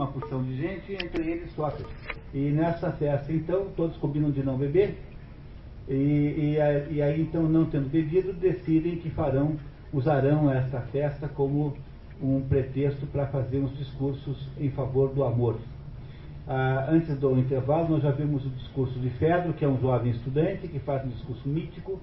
uma porção de gente, entre eles Sócrates. E nessa festa, então, todos combinam de não beber, e, e, e, aí, então, não tendo bebido, decidem que farão, usarão esta festa como um pretexto para fazer uns discursos em favor do amor. Ah, antes do intervalo, nós já vimos o discurso de Fedro, que é um jovem estudante, que faz um discurso mítico,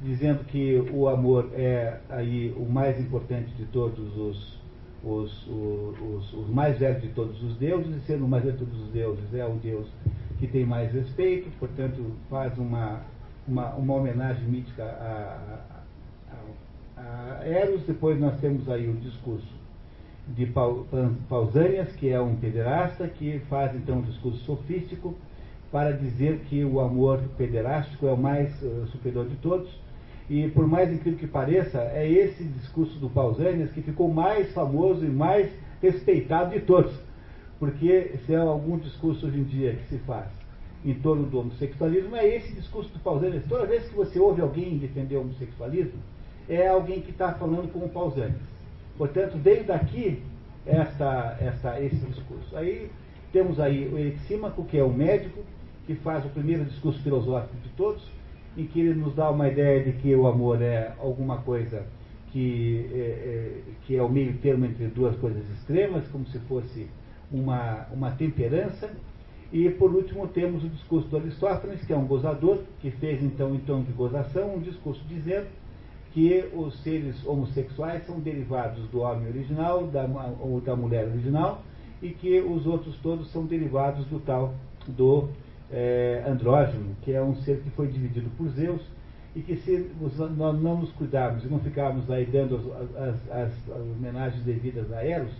dizendo que o amor é aí o mais importante de todos os, os, os, os, mais velhos de todos os deuses, e sendo o mais velho de todos os deuses, é o Deus que tem mais respeito, portanto, faz uma uma, uma homenagem mítica a, a, a, Eros. Depois nós temos aí o discurso de Pausanias, que é um pederasta, que faz então um discurso sofístico para dizer que o amor pederástico é o mais uh, superior de todos. E por mais incrível que pareça, é esse discurso do Pausanias que ficou mais famoso e mais respeitado de todos. Porque se é algum discurso hoje em dia que se faz em torno do homossexualismo é esse discurso do Pausanias. Toda vez que você ouve alguém defender o homossexualismo, é alguém que está falando como Pausanias. Portanto, desde aqui, essa, essa, esse discurso. Aí temos aí o Erixímaco, que é o médico, que faz o primeiro discurso filosófico de todos, em que ele nos dá uma ideia de que o amor é alguma coisa que é, é, que é o meio termo entre duas coisas extremas, como se fosse uma, uma temperança, e por último temos o discurso do Aristófanes, que é um gozador, que fez então em tom de gozação um discurso dizendo que os seres homossexuais são derivados do homem original da, ou da mulher original e que os outros todos são derivados do tal do é, andrógeno, que é um ser que foi dividido por Zeus e que se nós não nos cuidarmos e não ficarmos aí dando as, as, as, as homenagens devidas a Eros,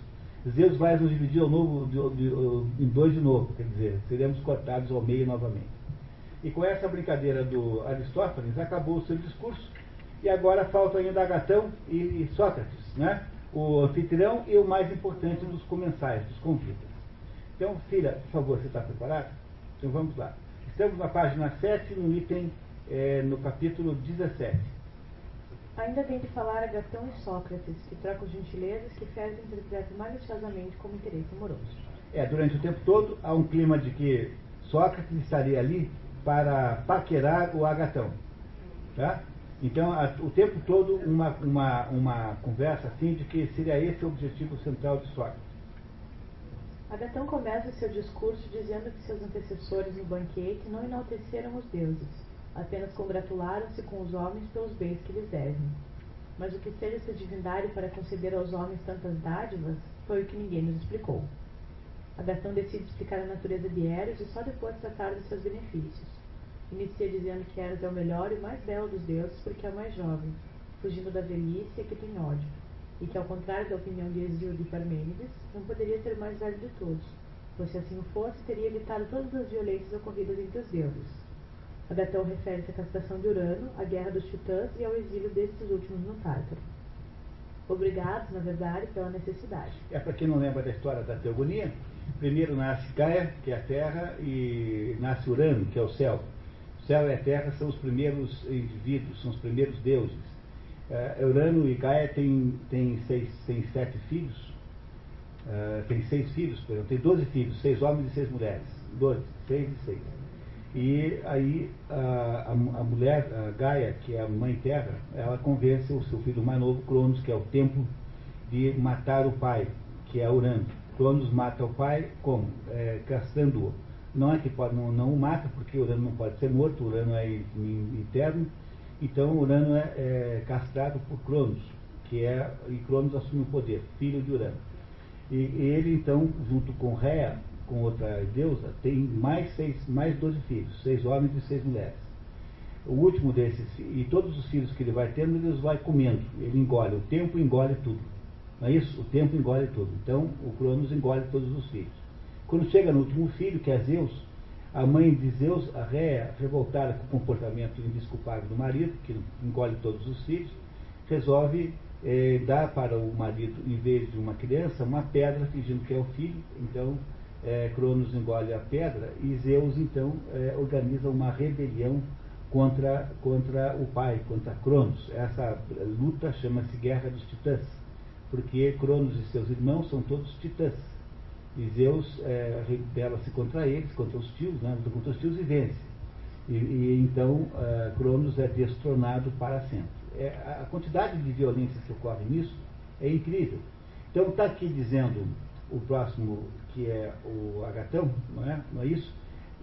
Zeus vai nos dividir ao novo, de, de, em dois de novo, quer dizer, seremos cortados ao meio novamente. E com essa brincadeira do Aristófanes, acabou o seu discurso, e agora falta ainda Agatão e, Sócrates, né? o anfitrião e o mais importante dos comensais, dos convidas. Então, filha, por favor, você está preparado? Então vamos lá. Estamos na página 7, no item, é, no capítulo 17. Ainda bem de falar a Gatão e Sócrates, que trocam gentilezas que Félix interpreta maliciosamente como interesse amoroso. É, durante o tempo todo há um clima de que Sócrates estaria ali para paquerar o Agatão. Tá? Então, a, o tempo todo uma, uma, uma conversa assim de que seria esse o objetivo central de Sócrates. Agatão começa seu discurso dizendo que seus antecessores no banquete não enalteceram os deuses apenas congratularam-se com os homens pelos bens que lhes devem. Mas o que seja essa divindade para conceder aos homens tantas dádivas foi o que ninguém nos explicou. Agatão decide explicar a natureza de Eros e só depois tratar de seus benefícios. Inicia dizendo que Eros é o melhor e mais belo dos deuses porque é o mais jovem, fugindo da velhice e que tem ódio, e que, ao contrário da opinião de Hesíodo e Parmênides, não poderia ser o mais velho de todos, pois se assim fosse, teria evitado todas as violências ocorridas entre os deuses. Agatão refere-se à castração de Urano, à guerra dos titãs e ao exílio desses últimos no Tártaro. Obrigados, na verdade, pela necessidade. É para quem não lembra da história da teogonia, primeiro nasce Gaia, que é a terra, e nasce Urano, que é o céu. O céu e a terra são os primeiros indivíduos, são os primeiros deuses. Urano e Gaia têm, têm, seis, têm sete filhos, uh, tem seis filhos, tem doze filhos, seis homens e seis mulheres. Doze, seis e seis. E aí a, a, a, mulher, a Gaia, que é a mãe terra, ela convence o seu filho mais novo, Cronos, que é o tempo, de matar o pai, que é Urano. Cronos mata o pai como? É, castrando-o. Não é que pode, não, não o mata, porque Urano não pode ser morto, Urano é eterno. Então Urano é, é castrado por Cronos, que é, e Cronos assume o poder, filho de Urano. E, e ele então, junto com Réa, com outra deusa, tem mais, seis, mais 12 filhos, seis homens e seis mulheres. O último desses, e todos os filhos que ele vai tendo, ele os vai comendo. Ele engole, o tempo engole tudo. Não é isso? O tempo engole tudo. Então, o Cronos engole todos os filhos. Quando chega no último filho, que é Zeus, a mãe de Zeus, a Réa, revoltada com o comportamento indesculpável do marido, que engole todos os filhos, resolve eh, dar para o marido, em vez de uma criança, uma pedra, fingindo que é o filho. Então, é, Cronos engole a pedra e Zeus então é, organiza uma rebelião contra, contra o pai, contra Cronos. Essa luta chama-se Guerra dos Titãs, porque Cronos e seus irmãos são todos titãs. E Zeus é, rebela-se contra eles, contra os tios, né, contra os tios e vence. E, e então é, Cronos é destronado para sempre. É, a quantidade de violência que ocorre nisso é incrível. Então está aqui dizendo o próximo, que é o Agatão, não é, não é isso?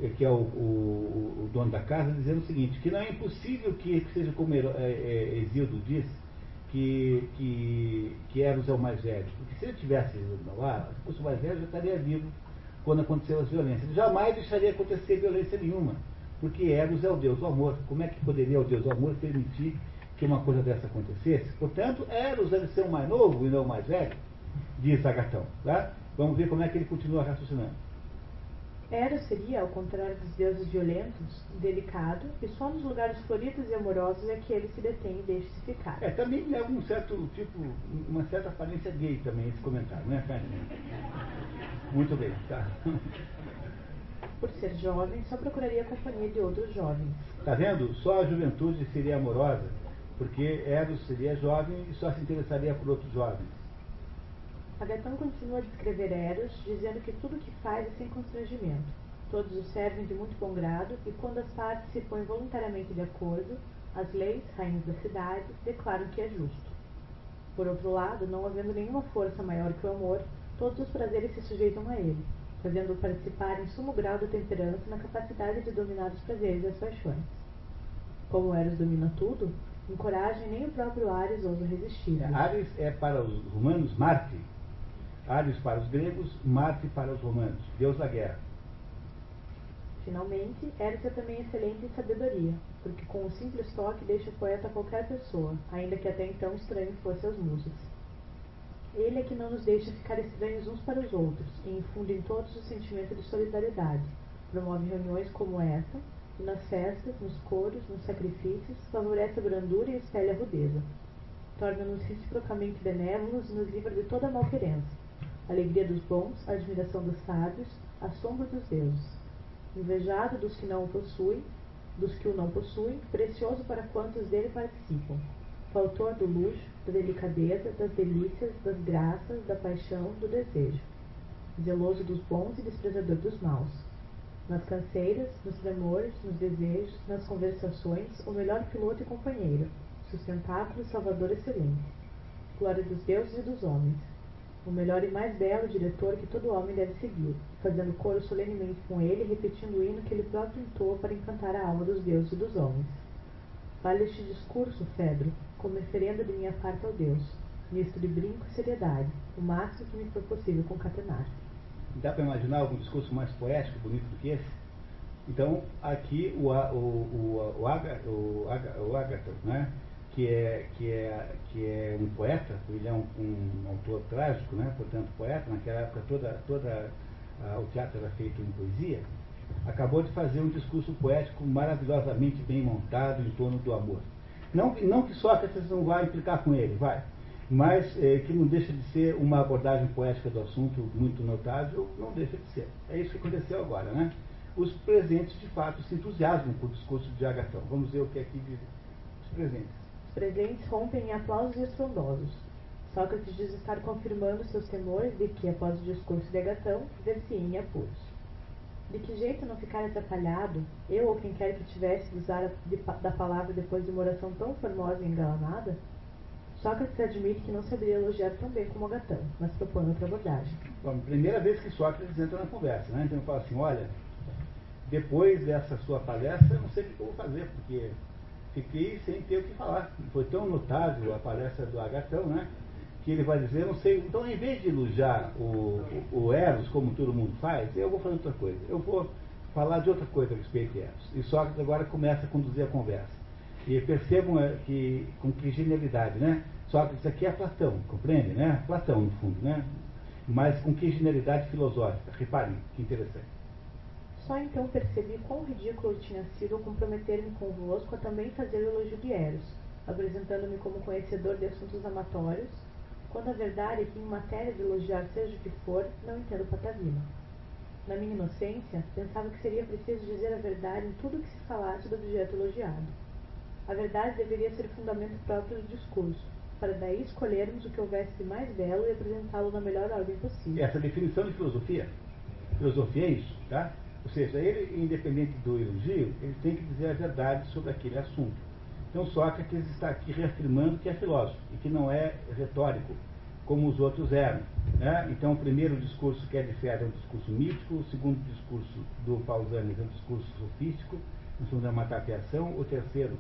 É, que é o, o, o, dono da casa, dizendo o seguinte, que não é impossível que, seja como é, é, Exildo diz, que, que, que Eros é o mais velho. Porque se ele tivesse lá, se fosse o mais velho, já estaria vivo quando aconteceu as violências. Ele jamais deixaria acontecer violência nenhuma, porque Eros é o Deus do amor. Como é que poderia o Deus do amor permitir que uma coisa dessa acontecesse? Portanto, Eros deve ser o mais novo e não o mais velho, diz Agatão. Tá? Vamos ver como é que ele continua raciocinando. Eros seria, ao contrário dos deuses violentos, delicado, e só nos lugares floridos e amorosos é que ele se detém e deixa-se ficar. É, também leva um certo tipo, uma certa aparência gay também esse comentário, né? Muito bem, tá. Por ser jovem, só procuraria a companhia de outros jovens. Tá vendo? Só a juventude seria amorosa, porque Eros seria jovem e só se interessaria por outros jovens. Agatão continua a descrever Eros, dizendo que tudo o que faz é sem constrangimento. Todos o servem de muito bom grado e, quando as partes se põem voluntariamente de acordo, as leis, rainhas da cidade, declaram que é justo. Por outro lado, não havendo nenhuma força maior que o amor, todos os prazeres se sujeitam a ele, fazendo-o participar em sumo grau da temperança na capacidade de dominar os prazeres e as paixões. Como Eros domina tudo, encoraja nem o próprio Ares ousa resistir. Ares é para os romanos Marte, Ares para os gregos, Marte para os romanos, Deus da guerra. Finalmente, Eros é também excelente em sabedoria, porque com um simples toque deixa poeta qualquer pessoa, ainda que até então estranho fosse aos musas. Ele é que não nos deixa ficar estranhos uns para os outros e infunde em todos o sentimento de solidariedade. Promove reuniões como esta, e nas festas, nos coros, nos sacrifícios, favorece a brandura e espelha a rudeza. Torna-nos reciprocamente benévolos e nos livra de toda malquerença alegria dos bons, admiração dos sábios, assombro dos deuses, invejado dos que não o possuem, dos que o não possuem, precioso para quantos dele participam, faltor do luxo, da delicadeza, das delícias, das graças, da paixão, do desejo, zeloso dos bons e desprezador dos maus. Nas canseiras, nos tremores, nos desejos, nas conversações, o melhor piloto e companheiro, sustentáculo e salvador excelente, glória dos deuses e dos homens, o melhor e mais belo diretor que todo homem deve seguir, fazendo coro solenemente com ele e repetindo o hino que ele próprio entoa para encantar a alma dos deuses e dos homens. Vale este discurso, Fedro, como referenda de minha parte ao Deus, misto de brinco e seriedade, o máximo que me foi possível concatenar. Dá para imaginar algum discurso mais poético, bonito do que esse? Então, aqui o, o, o, o, Aga, o, Aga, o Agaton, né? Que é, que é, que é um poeta, ele é um, um autor trágico, né? portanto poeta, naquela época toda, toda o teatro era feito em poesia, acabou de fazer um discurso poético maravilhosamente bem montado em torno do amor. Não, não que Sócrates não vá implicar com ele, vai, mas eh, que não deixa de ser uma abordagem poética do assunto muito notável, não deixa de ser. É isso que aconteceu agora, né? Os presentes, de fato, se entusiasmam com o discurso de Agatão. Vamos ver o que é aqui diz os presentes presentes rompem em aplausos estrondosos. Sócrates diz estar confirmando seus temores de que, após o discurso de Agatão, ver-se em apuros. De que jeito não ficar atrapalhado, eu ou quem quer que tivesse de usar da palavra depois de uma oração tão formosa e engalanada? Sócrates admite que não saberia elogiar tão bem como Agatão, mas propõe outra abordagem. Bom, primeira vez que Sócrates entra na conversa, né? Então ele fala assim, olha, depois dessa sua palestra, eu não sei o que eu vou fazer, porque fiquei sem ter o que falar. Foi tão notável a palestra do Agatão, né? Que ele vai dizer, não sei, então em vez de elogiar o, o, Eros, como todo mundo faz, eu vou fazer outra coisa. Eu vou falar de outra coisa a respeito de Eros. E Sócrates agora começa a conduzir a conversa. E percebam é, que, com que genialidade, né? Sócrates aqui é Platão, compreende, né? Platão, no fundo, né? Mas com que genialidade filosófica. Reparem, que interessante. Só então percebi quão ridículo tinha sido comprometer-me convosco a também fazer o elogio de Eros, apresentando-me como conhecedor de assuntos amatórios, quando a verdade é que em matéria de elogiar seja o que for, não entendo patavina. Na minha inocência, pensava que seria preciso dizer a verdade em tudo que se falasse do objeto elogiado. A verdade deveria ser fundamento próprio do discurso, para daí escolhermos o que houvesse de mais belo e apresentá-lo na melhor ordem possível. Essa definição de filosofia, filosofia é isso, tá? Ou seja, ele, independente do elogio, ele tem que dizer a verdade sobre aquele assunto. Então Sócrates está aqui reafirmando que é filósofo e que não é retórico, como os outros eram. Né? Então o primeiro discurso que é de Fé é um discurso mítico, o segundo discurso do Pausanias é um discurso sofístico, no segundo é uma tapeação, o terceiro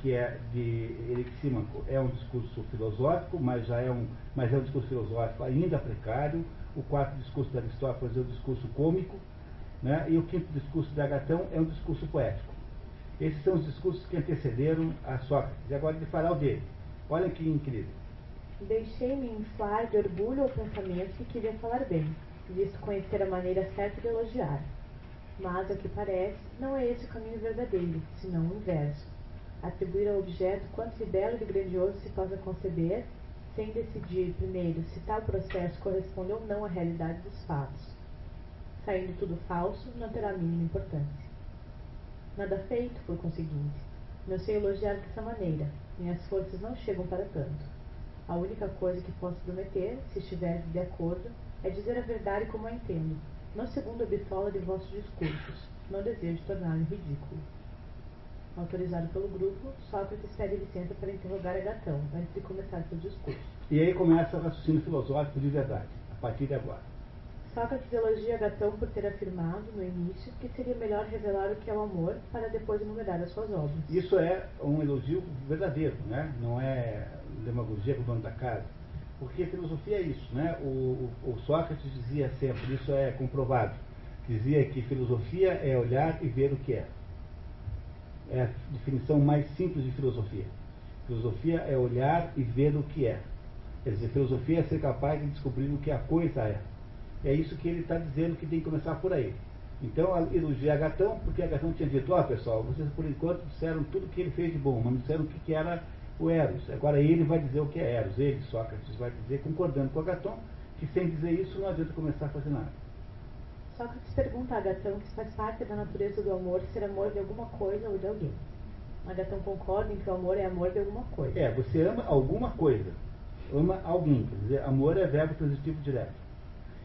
que é de Erixímaco, é um discurso filosófico, mas já é um, mas é um discurso filosófico ainda precário. O quarto discurso de Aristóteles é um discurso cômico, né? e o quinto discurso de Agatão é um discurso poético. Esses são os discursos que antecederam a Sócrates. E agora ele fará o dele. Olha que incrível. Deixei-me inflar de orgulho ao pensamento que queria falar bem, visto conhecer a maneira certa de elogiar. Mas, ao que parece, não é esse o caminho verdadeiro, senão o inverso atribuir ao objeto quanto de belo e de grandioso se possa conceber, sem decidir, primeiro, se tal processo corresponde ou não à realidade dos fatos. Saindo tudo falso, não terá a mínima importância. Nada feito, por conseguinte. Não sei elogiar dessa maneira. Minhas forças não chegam para tanto. A única coisa que posso prometer, se estiver de acordo, é dizer a verdade como a entendo, não segundo a bitola de vossos discursos. Não desejo tornar-me ridículo. Autorizado pelo grupo, Sócrates pede licença para interrogar Agatão, antes de começar seu discurso. E aí começa o raciocínio filosófico de verdade, a partir de agora. Sócrates elogia Agatão por ter afirmado, no início, que seria melhor revelar o que é o amor para depois enumerar as suas obras. Isso é um elogio verdadeiro, né? não é demagogia com o dono da casa. Porque filosofia é isso, né? O, o, o Sócrates dizia sempre, isso é comprovado, dizia que filosofia é olhar e ver o que é é a definição mais simples de filosofia. Filosofia é olhar e ver o que é. Quer dizer, filosofia é ser capaz de descobrir o que a coisa é. É isso que ele está dizendo que tem que começar por aí. Então, elogia Agatão, porque Agatão tinha dito, ó oh, pessoal, vocês por enquanto disseram tudo que ele fez de bom, mas não disseram o que, que era o Eros. Agora ele vai dizer o que é Eros. Ele, Sócrates, vai dizer, concordando com Agatão, que sem dizer isso não adianta começar a fazer nada. Sócrates pergunta a Agatão se faz parte da natureza do amor ser amor de alguma coisa ou de alguém. Agatão concorda em que o amor é amor de alguma coisa. É, você ama alguma coisa. Ama alguém. Quer dizer, amor é verbo transitivo direto.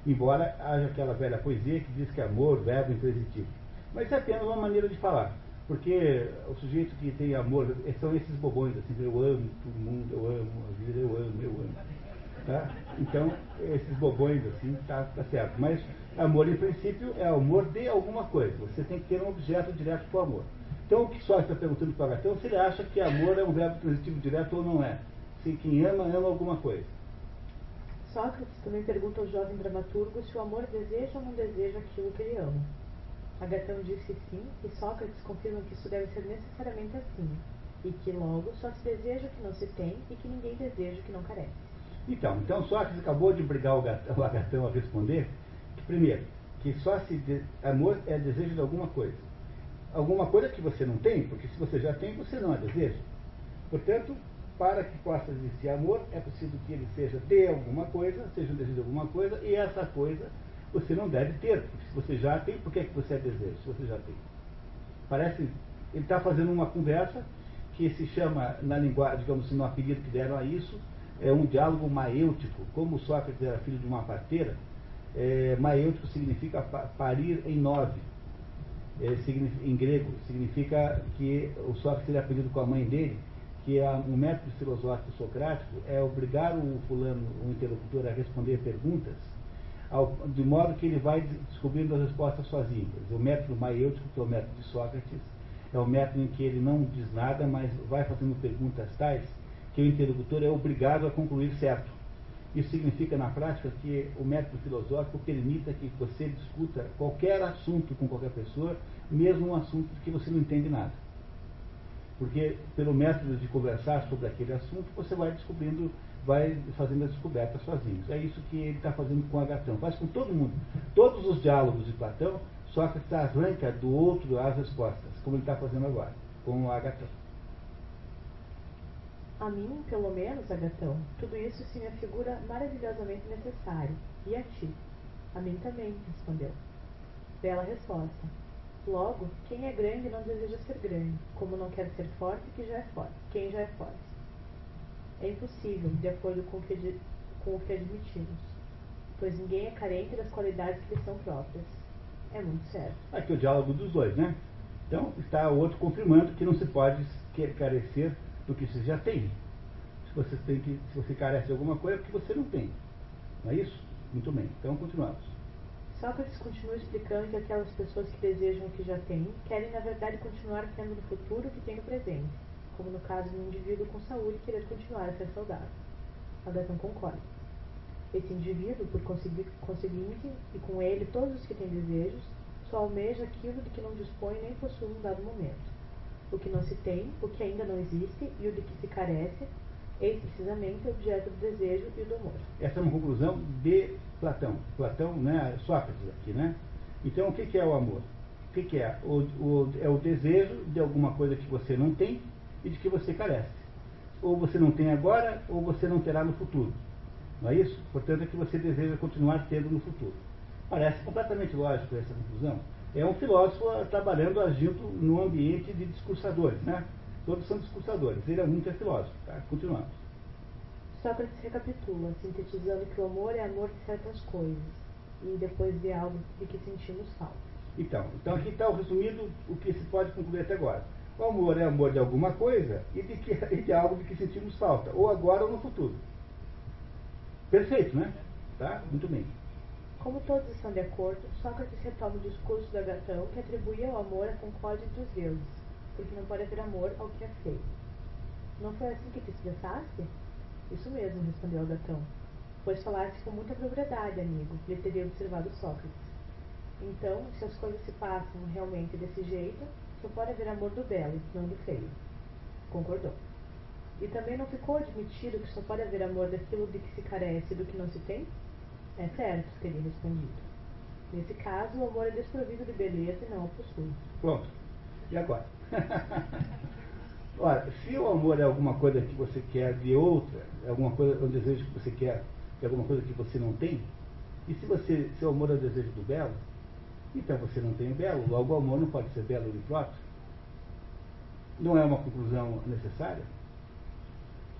Embora haja aquela velha poesia que diz que amor, verbo intransitivo. Mas é apenas uma maneira de falar. Porque o sujeito que tem amor são esses bobões, assim, eu amo todo mundo, eu amo a vida, eu amo, eu amo. Tá? Então, esses bobões assim, tá, tá certo. Mas amor, em princípio, é amor de alguma coisa. Você tem que ter um objeto direto com o amor. Então, o que só está perguntando para o Agatão se ele acha que amor é um verbo transitivo direto ou não é. Se quem ama, ama alguma coisa. Sócrates também pergunta ao jovem dramaturgo se o amor deseja ou não deseja aquilo que ele ama. Agatão disse sim, e Sócrates confirma que isso deve ser necessariamente assim, e que logo só se deseja o que não se tem e que ninguém deseja o que não carece. Então, então Sócrates acabou de obrigar o, gatão, o Agatão a responder que, primeiro, que só se de, amor é desejo de alguma coisa. Alguma coisa que você não tem, porque se você já tem, você não é desejo. Portanto, para que possa existir amor, é preciso que ele seja de alguma coisa, seja um desejo de alguma coisa, e essa coisa você não deve ter. Se você já tem, por que, é que você é desejo? Se você já tem. Parece. Ele está fazendo uma conversa que se chama, na linguagem, digamos assim, no apelido que deram a isso, é um diálogo maêutico. Como Sócrates era filho de uma parteira, é, maêutico significa parir em nove. É, em grego, significa que o Sócrates teria aprendido com a mãe dele que é um método filosófico socrático é obrigar o fulano, o interlocutor, a responder perguntas, ao, de modo que ele vai descobrindo as respostas sozinho. o método maêutico, que é o método de Sócrates, é o método em que ele não diz nada, mas vai fazendo perguntas tais que o interlocutor é obrigado a concluir certo. Isso significa, na prática, que o método filosófico permita que você discuta qualquer assunto com qualquer pessoa, mesmo um assunto que você não entende nada. Porque, pelo método de conversar sobre aquele assunto, você vai descobrindo, vai fazendo a descoberta sozinho. É isso que ele está fazendo com Agatão. Faz com todo mundo. Todos os diálogos de Platão, Sócrates arranca do outro as respostas, como ele está fazendo agora, com Agatão. A mim, pelo menos, Agatão, tudo isso se me afigura maravilhosamente necessário. E a ti? A mim também, respondeu. Bela resposta. Logo, quem é grande não deseja ser grande, como não quer ser forte que já é forte, quem já é forte. é impossível, de acordo com o que, com o que admitimos, pois ninguém é carente das qualidades que lhe são próprias. É muito certo. Aqui o diálogo dos dois, né? Então está o outro confirmando que não se pode carecer do que você já tem. Se você, tem que, se você carece de alguma coisa, é porque você não tem. Não é isso? Muito bem. Então continuamos. Sócrates continua explicando que aquelas pessoas que desejam o que já têm querem, na verdade, continuar tendo no futuro o que têm no presente, como no caso de um indivíduo com saúde querer continuar a ser saudável. Agatão concorda. Esse indivíduo, por conseguinte, e com ele todos os que têm desejos, só almeja aquilo de que não dispõe nem possui um dado momento. O que não se tem, o que ainda não existe e o de que se carece, eis precisamente o objeto do desejo e do amor. Essa é uma conclusão de Platão. Platão, né, Sócrates aqui, né? Então, o que, é o amor? O que, é? O, o, é o desejo de alguma coisa que você não tem e de que você carece. Ou você não tem agora, ou você não terá no futuro. Não é isso? Portanto, é que você deseja continuar tendo no futuro. Parece completamente lógico essa conclusão. É um filósofo trabalhando, agindo no ambiente de discursadores, né? Todos são discursadores. Ele é um que é filósofo. Tá? Continuamos. Sócrates recapitula, sintetizando que o amor é amor de certas coisas, e depois de algo de que sentimos falta. Então, então aqui está o resumido o que se pode concluir até agora. O amor é amor de alguma coisa e de, que, e de algo de que sentimos falta, ou agora ou no futuro. Perfeito, né? Tá? Muito bem. Como todos estão de acordo, Sócrates retoma o discurso da Gatão que atribuía ao amor a concórdia entre os deuses, porque não pode haver amor ao que é feio. Não foi assim que te expressaste? Isso mesmo, respondeu Agatão. Pois falaste com muita propriedade, amigo, lhe teria observado Sócrates. Então, se as coisas se passam realmente desse jeito, só pode haver amor do belo, não do feio. Concordou. E também não ficou admitido que só pode haver amor daquilo de que se carece e do que não se tem? É certo, teria respondido. Nesse caso, o amor é desprovido de beleza e não o possui. Pronto. E agora? Ora, se o amor é alguma coisa que você quer de outra, é alguma coisa, um desejo que você quer de alguma coisa que você não tem, e se você, seu amor é o desejo do belo, então você não tem o belo, logo o amor não pode ser belo de próprio. Não é uma conclusão necessária?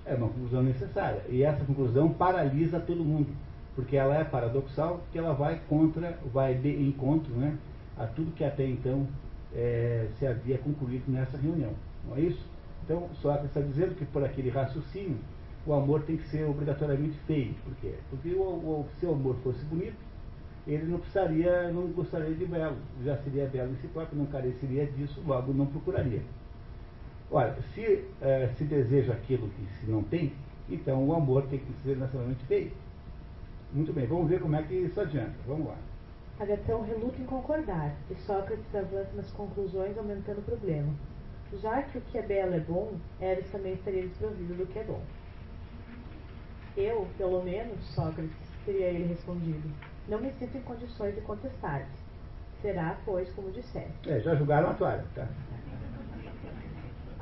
É uma conclusão necessária. E essa conclusão paralisa todo mundo, porque ela é paradoxal, porque ela vai contra, vai de encontro né, a tudo que até então é, se havia concluído nessa reunião. Não é isso? Então, Sócrates está dizendo que por aquele raciocínio, o amor tem que ser obrigatoriamente feio. Por quê? Porque o, o, se o amor fosse bonito, ele não precisaria, não gostaria de belo. Já seria belo em si próprio, não careceria disso, logo não procuraria. Olha, se eh, se deseja aquilo que se não tem, então o amor tem que ser nacionalmente feio. Muito bem, vamos ver como é que isso adianta. Vamos lá. Agatão reluta em concordar, e Sócrates avança nas conclusões, aumentando o problema. Já que o que é belo é bom, Eros também estaria desprovido do que é bom. Eu, pelo menos, Sócrates, teria ele respondido, não me sinto em condições de contestar-te. Será, pois, como disseste. É, já julgaram a toalha, tá?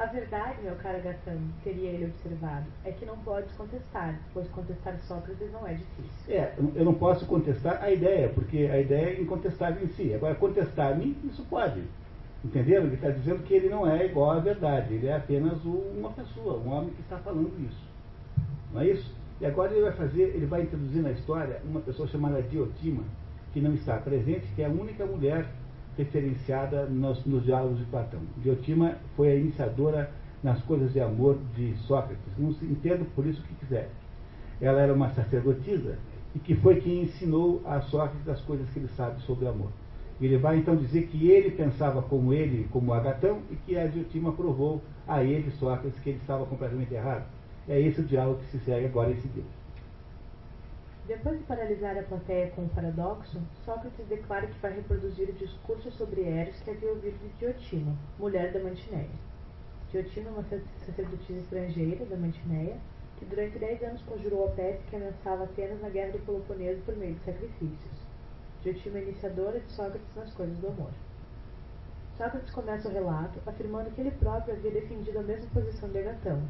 A verdade, meu caro Gatão, teria ele observado, é que não podes contestar, pois contestar Sócrates não é difícil. É, eu não posso contestar a ideia, porque a ideia é incontestável em si. Agora, contestar-me, isso pode. Entenderam? Ele está dizendo que ele não é igual à verdade, ele é apenas uma pessoa, um homem que está falando isso. Não é isso? E agora ele vai fazer, ele vai introduzir na história uma pessoa chamada Diotima, que não está presente, que é a única mulher referenciada nos, nos diálogos de Platão. Diotima foi a iniciadora nas coisas de amor de Sócrates. Não se entenda por isso que quiser. Ela era uma sacerdotisa e que foi quem ensinou a Sócrates as coisas que ele sabe sobre amor. Ele vai então dizer que ele pensava como ele, como Agatão, e que a Diotima provou a ele, Sócrates, que ele estava completamente errado. É esse o diálogo que se segue agora em seguida. Depois de paralisar a plateia com um paradoxo, Sócrates declara que vai reproduzir o discurso sobre Eros que havia ouvido de Diotima, mulher da Mantineia. Diotima é uma sacerdotisa estrangeira da Mantineia, que durante dez anos conjurou a peste que ameaçava Atenas na guerra do Peloponeso por meio de sacrifícios. Diotima é iniciadora de Sócrates nas coisas do amor. Sócrates começa o relato afirmando que ele próprio havia defendido a mesma posição de Agatão,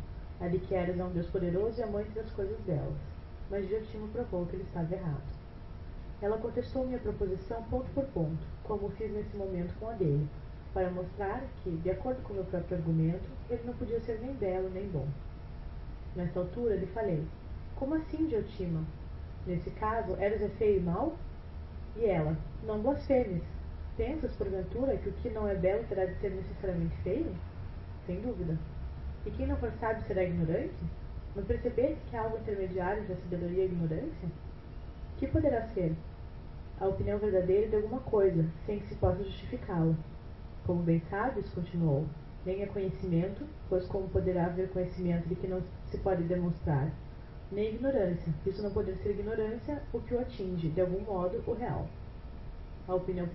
a de que Eros é um deus poderoso e amante das coisas belas, mas Diotima provou que ele estava errado. Ela contestou minha proposição ponto por ponto, como fiz nesse momento com a dele, para mostrar que, de acordo com meu próprio argumento, ele não podia ser nem belo nem bom. Nesta altura lhe falei: Como assim, Diotima? Nesse caso, Eros é feio e mau? E ela: Não blasfemes. Pensas, porventura, que o que não é belo terá de ser necessariamente feio? Sem dúvida. E quem não for sábio será ignorante? Não percebeste que há algo intermediário entre a sabedoria e a ignorância? Que poderá ser? A opinião verdadeira de alguma coisa, sem que se possa justificá-la. Como bem sabes, continuou, nem é conhecimento, pois como poderá haver conhecimento de que não se pode demonstrar, nem ignorância, isso não poder ser ignorância o que o atinge, de algum modo, o real. A opinião,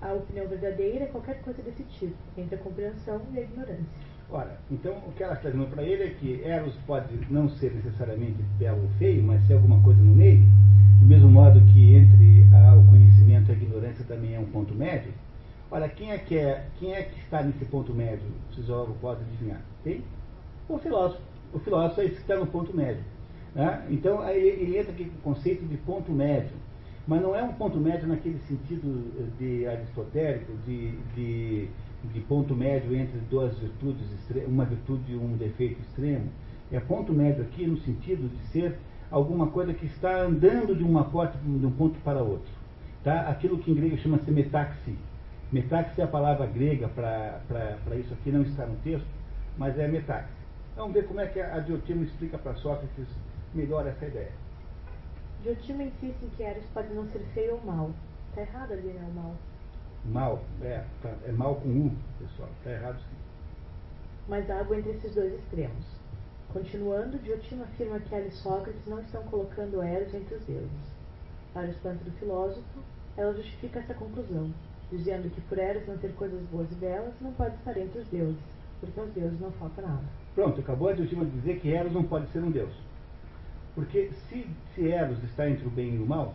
a opinião verdadeira é qualquer coisa desse tipo, entre a compreensão e a ignorância. Ora, então o que ela está dizendo para ele é que Eros pode não ser necessariamente belo ou feio, mas ser alguma coisa no meio, do mesmo modo que entre a, o conhecimento e a ignorância também é um ponto médio. Olha, quem é que, é, quem é que está nesse ponto médio? Vocês logo podem adivinhar. Tem? O filósofo. O filósofo é esse que está no ponto médio. Né? Então, aí ele entra aqui com o conceito de ponto médio. Mas não é um ponto médio naquele sentido de aristotélico, de, de de ponto médio entre duas virtudes, uma virtude e um defeito extremo. É ponto médio aqui no sentido de ser alguma coisa que está andando de uma porta de um ponto para outro. Tá? Aquilo que em grego chama-se metaxi. Metaxi é a palavra grega para isso aqui, não está no texto, mas é metaxi. Vamos ver como é que a Diotima explica para Sócrates melhor essa ideia. Diotima insiste em que Eros pode não ser feio ou mal. Está errado ali, né, o mal. Mal, é, tá, é mal com U, pessoal, está errado sim. Mas há algo entre esses dois extremos. Continuando, Diotima afirma que Ela e Sócrates não estão colocando Eros entre os deuses. Para o espanto do filósofo, ela justifica essa conclusão, dizendo que por Eros não ter coisas boas e belas, não pode estar entre os deuses, porque aos deuses não falta nada. Pronto, acabou a Diotima de dizer que Eros não pode ser um deus. Porque se, se Eros está entre o bem e o mal,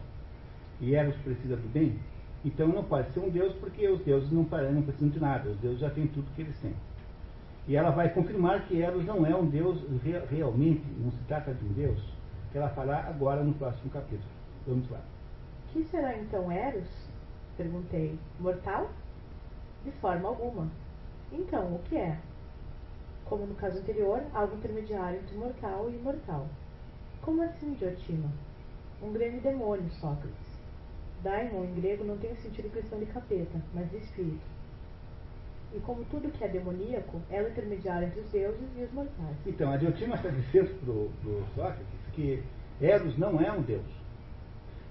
e Eros precisa do bem, então não pode ser um Deus porque os deuses não, não precisam de nada, os deuses já têm tudo que eles têm. E ela vai confirmar que Eros não é um Deus realmente, não se trata de um Deus, que ela fará agora no próximo capítulo. Vamos lá. Que será então Eros? Perguntei. Mortal? De forma alguma. Então, o que é? Como no caso anterior, algo intermediário entre mortal e imortal. Como assim, Diotima? Um grande demônio, Sócrates. Daimon em grego não tem o sentido cristão de capeta, mas de espírito. E como tudo que é demoníaco, ela é intermediária entre os deuses e os mortais. Então, a Diotima está dizendo para o Sócrates que Eros não é um deus.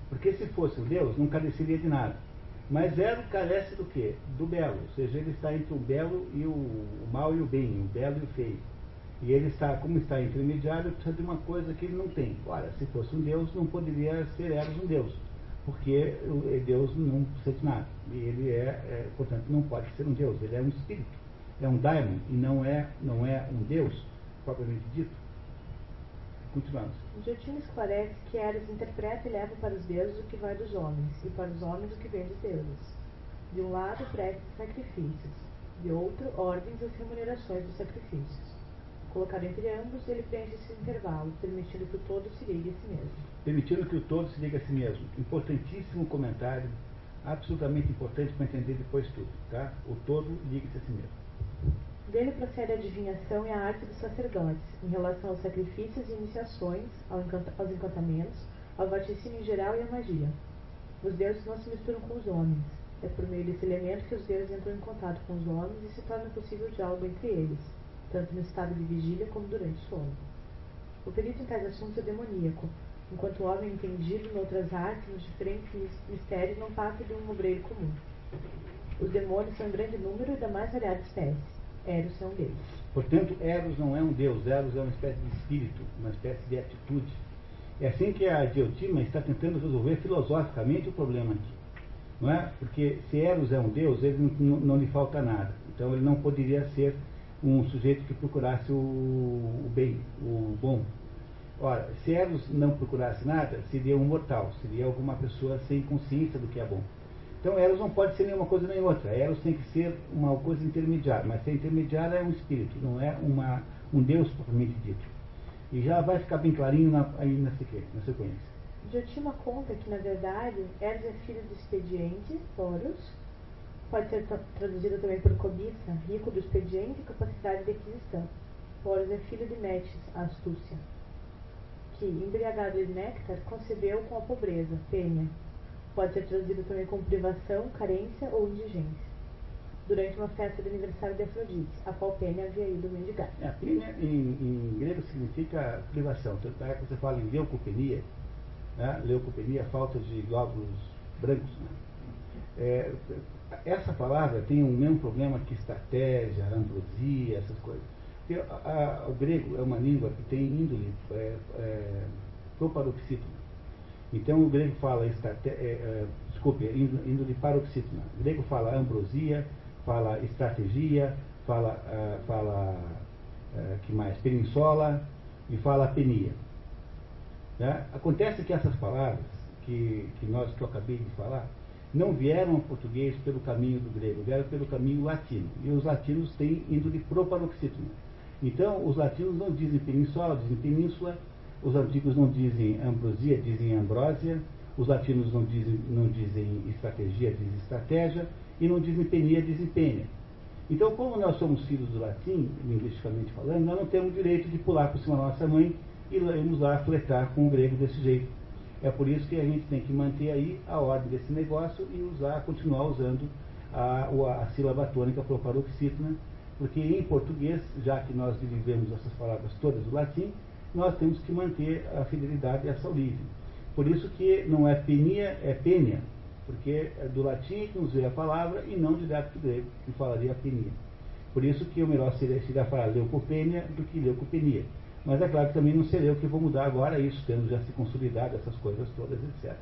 Porque se fosse um deus, não careceria de nada. Mas Eros carece do quê? Do belo. Ou seja, ele está entre o belo e o, o mal e o bem, o belo e o feio. E ele está, como está intermediário, precisa de uma coisa que ele não tem. Ora, se fosse um deus, não poderia ser Eros um deus porque Deus não de nada. E ele é, é, portanto, não pode ser um Deus, ele é um espírito, é um daimon, e não é, não é um Deus, propriamente dito. Continuamos. Jotino esclarece que Eros interpreta e leva para os deuses o que vai dos homens, e para os homens o que vem dos deuses. De um lado, presta sacrifícios, de outro, ordens e remunerações dos sacrifícios. Colocado entre ambos, ele preenche esse intervalo, permitindo que o todo se ligue a si mesmo. Permitindo que o todo se ligue a si mesmo. Importantíssimo comentário, absolutamente importante para entender depois tudo. Tá? O todo liga-se a si mesmo. Dele procede a adivinhação e a arte dos sacerdotes, em relação aos sacrifícios e iniciações, aos encantamentos, ao vaticínio em geral e à magia. Os deuses não se misturam com os homens. É por meio desse elemento que os deuses entram em contato com os homens e se torna possível o diálogo entre eles tanto no estado de vigília como durante o sono. O perito em tais assuntos é demoníaco, enquanto o homem entendido em outras artes, nos diferentes mistérios, não passa de um obreiro comum. Os demônios são em grande número e da mais variada espécie. Eros é um deles. Portanto, Eros não é um deus, Eros é uma espécie de espírito, uma espécie de atitude. É assim que a Diotima está tentando resolver filosoficamente o problema aqui. Não é? Porque se Eros é um deus, ele não, não lhe falta nada. Então ele não poderia ser um sujeito que procurasse o, o bem, o bom. Ora, se Eros não procurasse nada, seria um mortal, seria alguma pessoa sem consciência do que é bom. Então Eros não pode ser nenhuma coisa nem outra. Eros tem que ser uma coisa intermediária, mas ser intermediária é um espírito, não é uma, um Deus propriamente dito. E já vai ficar bem clarinho na, aí na, sequência. Jotima conta que, na verdade, Eros é filho do expediente, Horus, pode ser traduzido também por cobiça, rico do expediente e capacidade de aquisição. Poros é filho de Metis, a astúcia, que, embriagado de néctar, concebeu com a pobreza, pênia. Pode ser traduzido também como privação, carência ou indigência durante uma festa de aniversário de Afrodite, a qual Pênia havia ido mendigar. É, Pênia em, em, grego significa privação. Tanto é que você fala em leucopenia, né? leucopenia, falta de glóbulos brancos. Né? É, essa palavra tem o mesmo problema que estratégia, ambrosia, essas coisas. A, a, o grego é uma língua que tem índole é, é, proparoxítona. Então o grego fala, estate, é, é, desculpe, índole paroxítona. O grego fala ambrosia, fala estratégia, fala, uh, fala uh, que mais? Peninsola e fala penia. Né? Acontece que essas palavras que, que, nós, que eu acabei de falar não vieram ao português pelo caminho do grego, vieram pelo caminho latino. E os latinos têm índole proparoxítona. Então, os latinos não dizem peninsola, dizem península, os antigos não dizem ambrosia, dizem ambrósia, os latinos não dizem, não dizem estratégia, dizem estratégia, e não desempenha, desempenha. Então, como nós somos filhos do latim, linguisticamente falando, nós não temos direito de pular por cima da nossa mãe e irmos lá fletar com o grego desse jeito. É por isso que a gente tem que manter aí a ordem desse negócio e usar, continuar usando a, a, sílaba tônica proparoxítona, porque em português, já que nós vivemos essas palavras todas do latim, nós temos que manter a fidelidade a essa origem. Por isso que não é penia, é pênia porque é do latim que nos veio a palavra e não direto do grego, que falaria penia. Por isso que o melhor seria, seria falar leucopenia do que leucopenia. Mas é claro que também não seria o que vou mudar agora isso, tendo já se consolidado essas coisas todas, etc.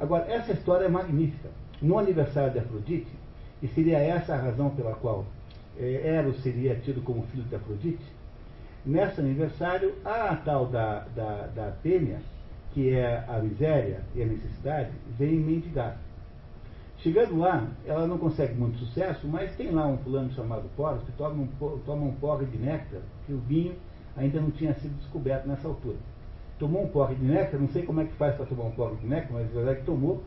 Agora, essa história é magnífica. No aniversário de Afrodite, e seria essa a razão pela qual é, Eros seria tido como filho de Afrodite, nesse aniversário, a tal da, da, da Pênia, que é a miséria e a necessidade, vem mendigar. Chegando lá, ela não consegue muito sucesso, mas tem lá um fulano chamado Poros que toma um, toma um porre de néctar, que o vinho ainda não tinha sido descoberto nessa altura. Tomou um porre de néctar, não sei como é que faz para tomar um porre de néctar, mas a verdade é que tomou,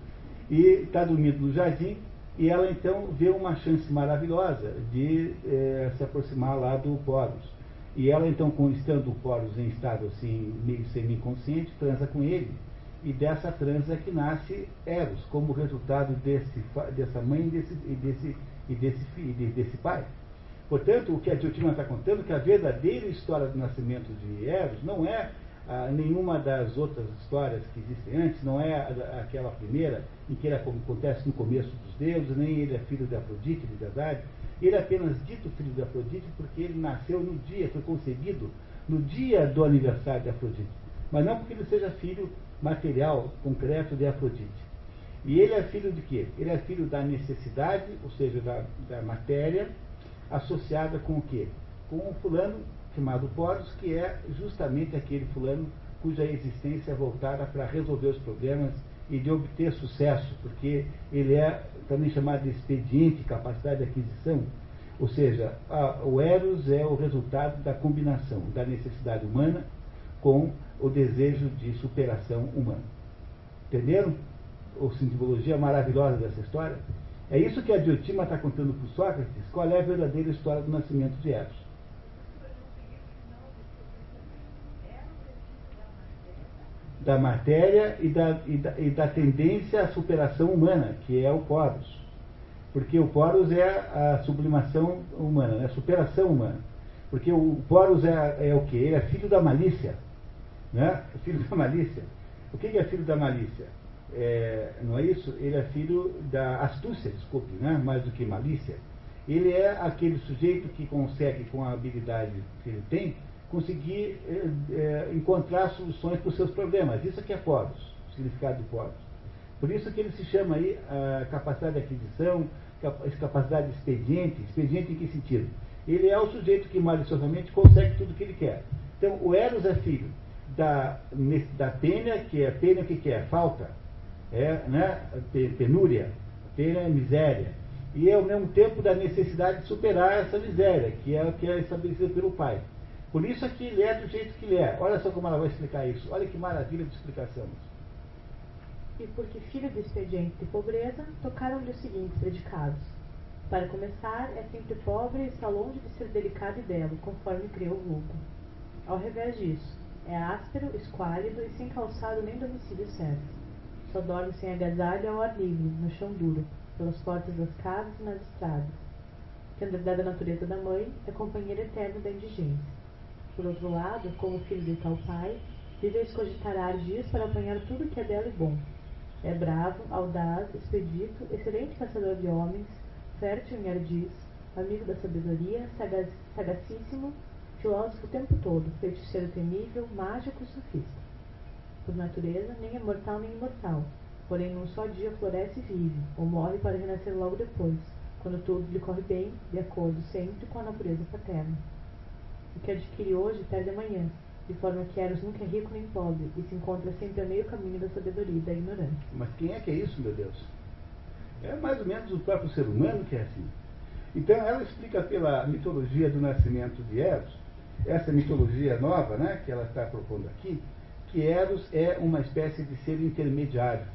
e está dormindo no jardim, e ela então vê uma chance maravilhosa de é, se aproximar lá do Poros. E ela então, estando o Poros em estado assim, meio semi-inconsciente, transa com ele. E dessa transa que nasce Eros, como resultado desse, dessa mãe e desse, e desse, e desse, e desse pai. Portanto, o que a Diotima está contando é que a verdadeira história do nascimento de Eros não é ah, nenhuma das outras histórias que existem antes, não é aquela primeira em que ele acontece no começo dos deuses, nem ele é filho de Afrodite, de verdade, ele é apenas dito filho de Afrodite porque ele nasceu no dia, foi concebido no dia do aniversário de Afrodite. Mas não porque ele seja filho material, concreto de Afrodite. E ele é filho de quê? Ele é filho da necessidade, ou seja, da, da matéria, associada com o quê? Com um fulano chamado Poros, que é justamente aquele fulano cuja existência é voltada para resolver os problemas e de obter sucesso, porque ele é também chamado de expediente, capacidade de aquisição, ou seja, a, o Eros é o resultado da combinação da necessidade humana com o desejo de superação humana. Entenderam? A simbologia maravilhosa dessa história? É isso que a Diotima está contando para Sócrates, qual é a verdadeira história do nascimento de Eros. da matéria e da, e da, e da, tendência à superação humana, que é o poros. Porque o poros é a sublimação humana, é a superação humana. Porque o poros é, é o que? Ele é filho da malícia. Né? Filho da malícia. O que é filho da malícia? É, não é isso? Ele é filho da astúcia, desculpe, né? mais do que malícia. Ele é aquele sujeito que consegue, com a habilidade que ele tem, conseguir é, é, encontrar soluções para os seus problemas. Isso aqui é Poros, o significado de Poros. Por isso que ele se chama aí a capacidade de aquisição, capacidade de expediente. Expediente em que sentido? Ele é o sujeito que maliciosamente consegue tudo o que ele quer. Então, o Eros é filho da, da que é pena que quer? Falta, é, né? penúria, pena é miséria. E ao mesmo tempo da necessidade de superar essa miséria, que é o que é estabelecida pelo pai. Por isso é que ele é do jeito que ele é. Olha só como ela vai explicar isso. Olha que maravilha de explicação. E porque filho do expediente de pobreza, tocaram-lhe os seguintes predicados. Para começar, é sempre pobre e está longe de ser delicado e belo, conforme crê o vulgo. Ao revés disso, é áspero, esquálido e sem calçado nem domicílio certo. Só dorme sem agasalho ao ar livre, no chão duro, pelas portas das casas e nas estradas. Tendo herdado a natureza da mãe, é companheiro eterno da indigência. Por outro lado, como filho de tal pai, vive a escogitar ardias para apanhar tudo que é belo e bom. É bravo, audaz, expedito, excelente caçador de homens, fértil em ardis, amigo da sabedoria, sagaz, sagacíssimo, filósofo o tempo todo, feiticeiro temível, mágico e sofista. Por natureza, nem é mortal nem imortal, porém num só dia floresce e vive, ou morre para renascer logo depois, quando tudo lhe corre bem, de acordo sempre com a natureza paterna. O que adquire hoje perde amanhã, de forma que Eros nunca é rico nem pobre, e se encontra sempre a meio caminho da sabedoria e da ignorância. Mas quem é que é isso, meu Deus? É mais ou menos o próprio ser humano que é assim. Então ela explica pela mitologia do nascimento de Eros, essa mitologia nova, né, que ela está propondo aqui, que Eros é uma espécie de ser intermediário.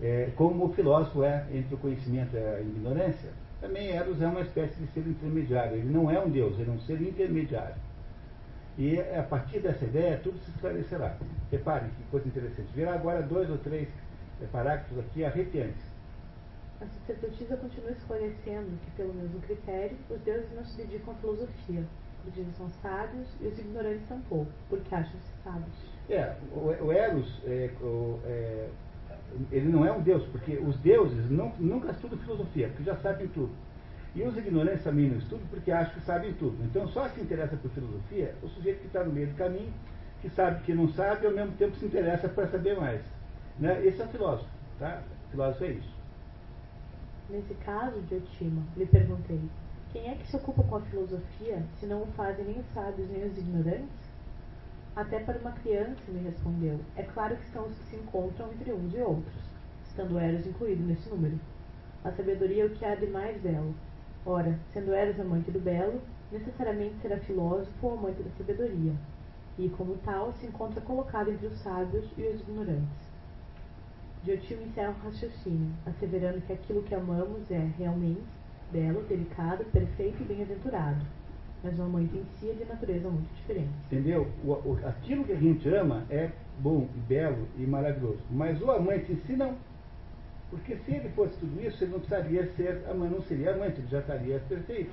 É, como o filósofo é entre o conhecimento e a ignorância, também Eros é uma espécie de ser intermediário. Ele não é um Deus, ele é um ser intermediário. E a partir dessa ideia, tudo se esclarecerá. Reparem que coisa interessante. Virá agora dois ou três parágrafos aqui arrepiantes. A sacerdotisa continua esclarecendo que, pelo mesmo critério, os deuses não se dedicam à filosofia, porque eles são sábios e os ignorantes são pouco, porque acham-se sábios. É, o, o Eros, é, o, é, ele não é um deus, porque os deuses não, nunca estudam filosofia, porque já sabem tudo. E os ignorantes também não estudam porque acham que sabem tudo. Então só se interessa por filosofia o sujeito que está no meio do caminho, que sabe que não sabe e ao mesmo tempo se interessa para saber mais. Né? Esse é o filósofo. Tá? O filósofo é isso. Nesse caso, Diotima, lhe perguntei, quem é que se ocupa com a filosofia, se não o fazem nem os sábios nem os ignorantes? Até para uma criança, me respondeu, é claro que são os que se encontram entre uns e outros, estando Eros incluído nesse número. A sabedoria é o que há de mais belo, Ora, sendo Eros amante do belo, necessariamente será filósofo ou amante da sabedoria, e, como tal, se encontra colocado entre os sábios e os ignorantes. Diotima encerra o raciocínio, asseverando que aquilo que amamos é, realmente, belo, delicado, perfeito e bem-aventurado, mas o amante em si é de natureza muito diferente. Entendeu? O, o, aquilo que a gente ama é bom, belo e maravilhoso, mas o amante em si não. Porque se ele fosse tudo isso, ele não precisaria ser amante, não seria amante, ele já estaria perfeito.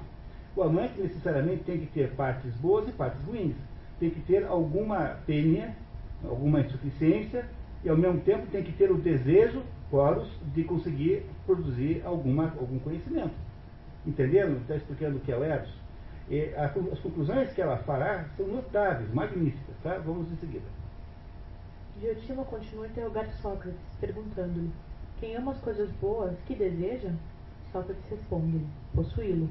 O amante necessariamente tem que ter partes boas e partes ruins. Tem que ter alguma penha, alguma insuficiência, e ao mesmo tempo tem que ter o desejo, poros, de conseguir produzir alguma, algum conhecimento. Entenderam? Está explicando o que é o Eros? E as conclusões que ela fará são notáveis, magníficas. Tá? Vamos em seguida. Diotima continua a interrogar Sócrates, perguntando-lhe quem ama as coisas boas, que deseja? Sócrates responde: possuí-lo.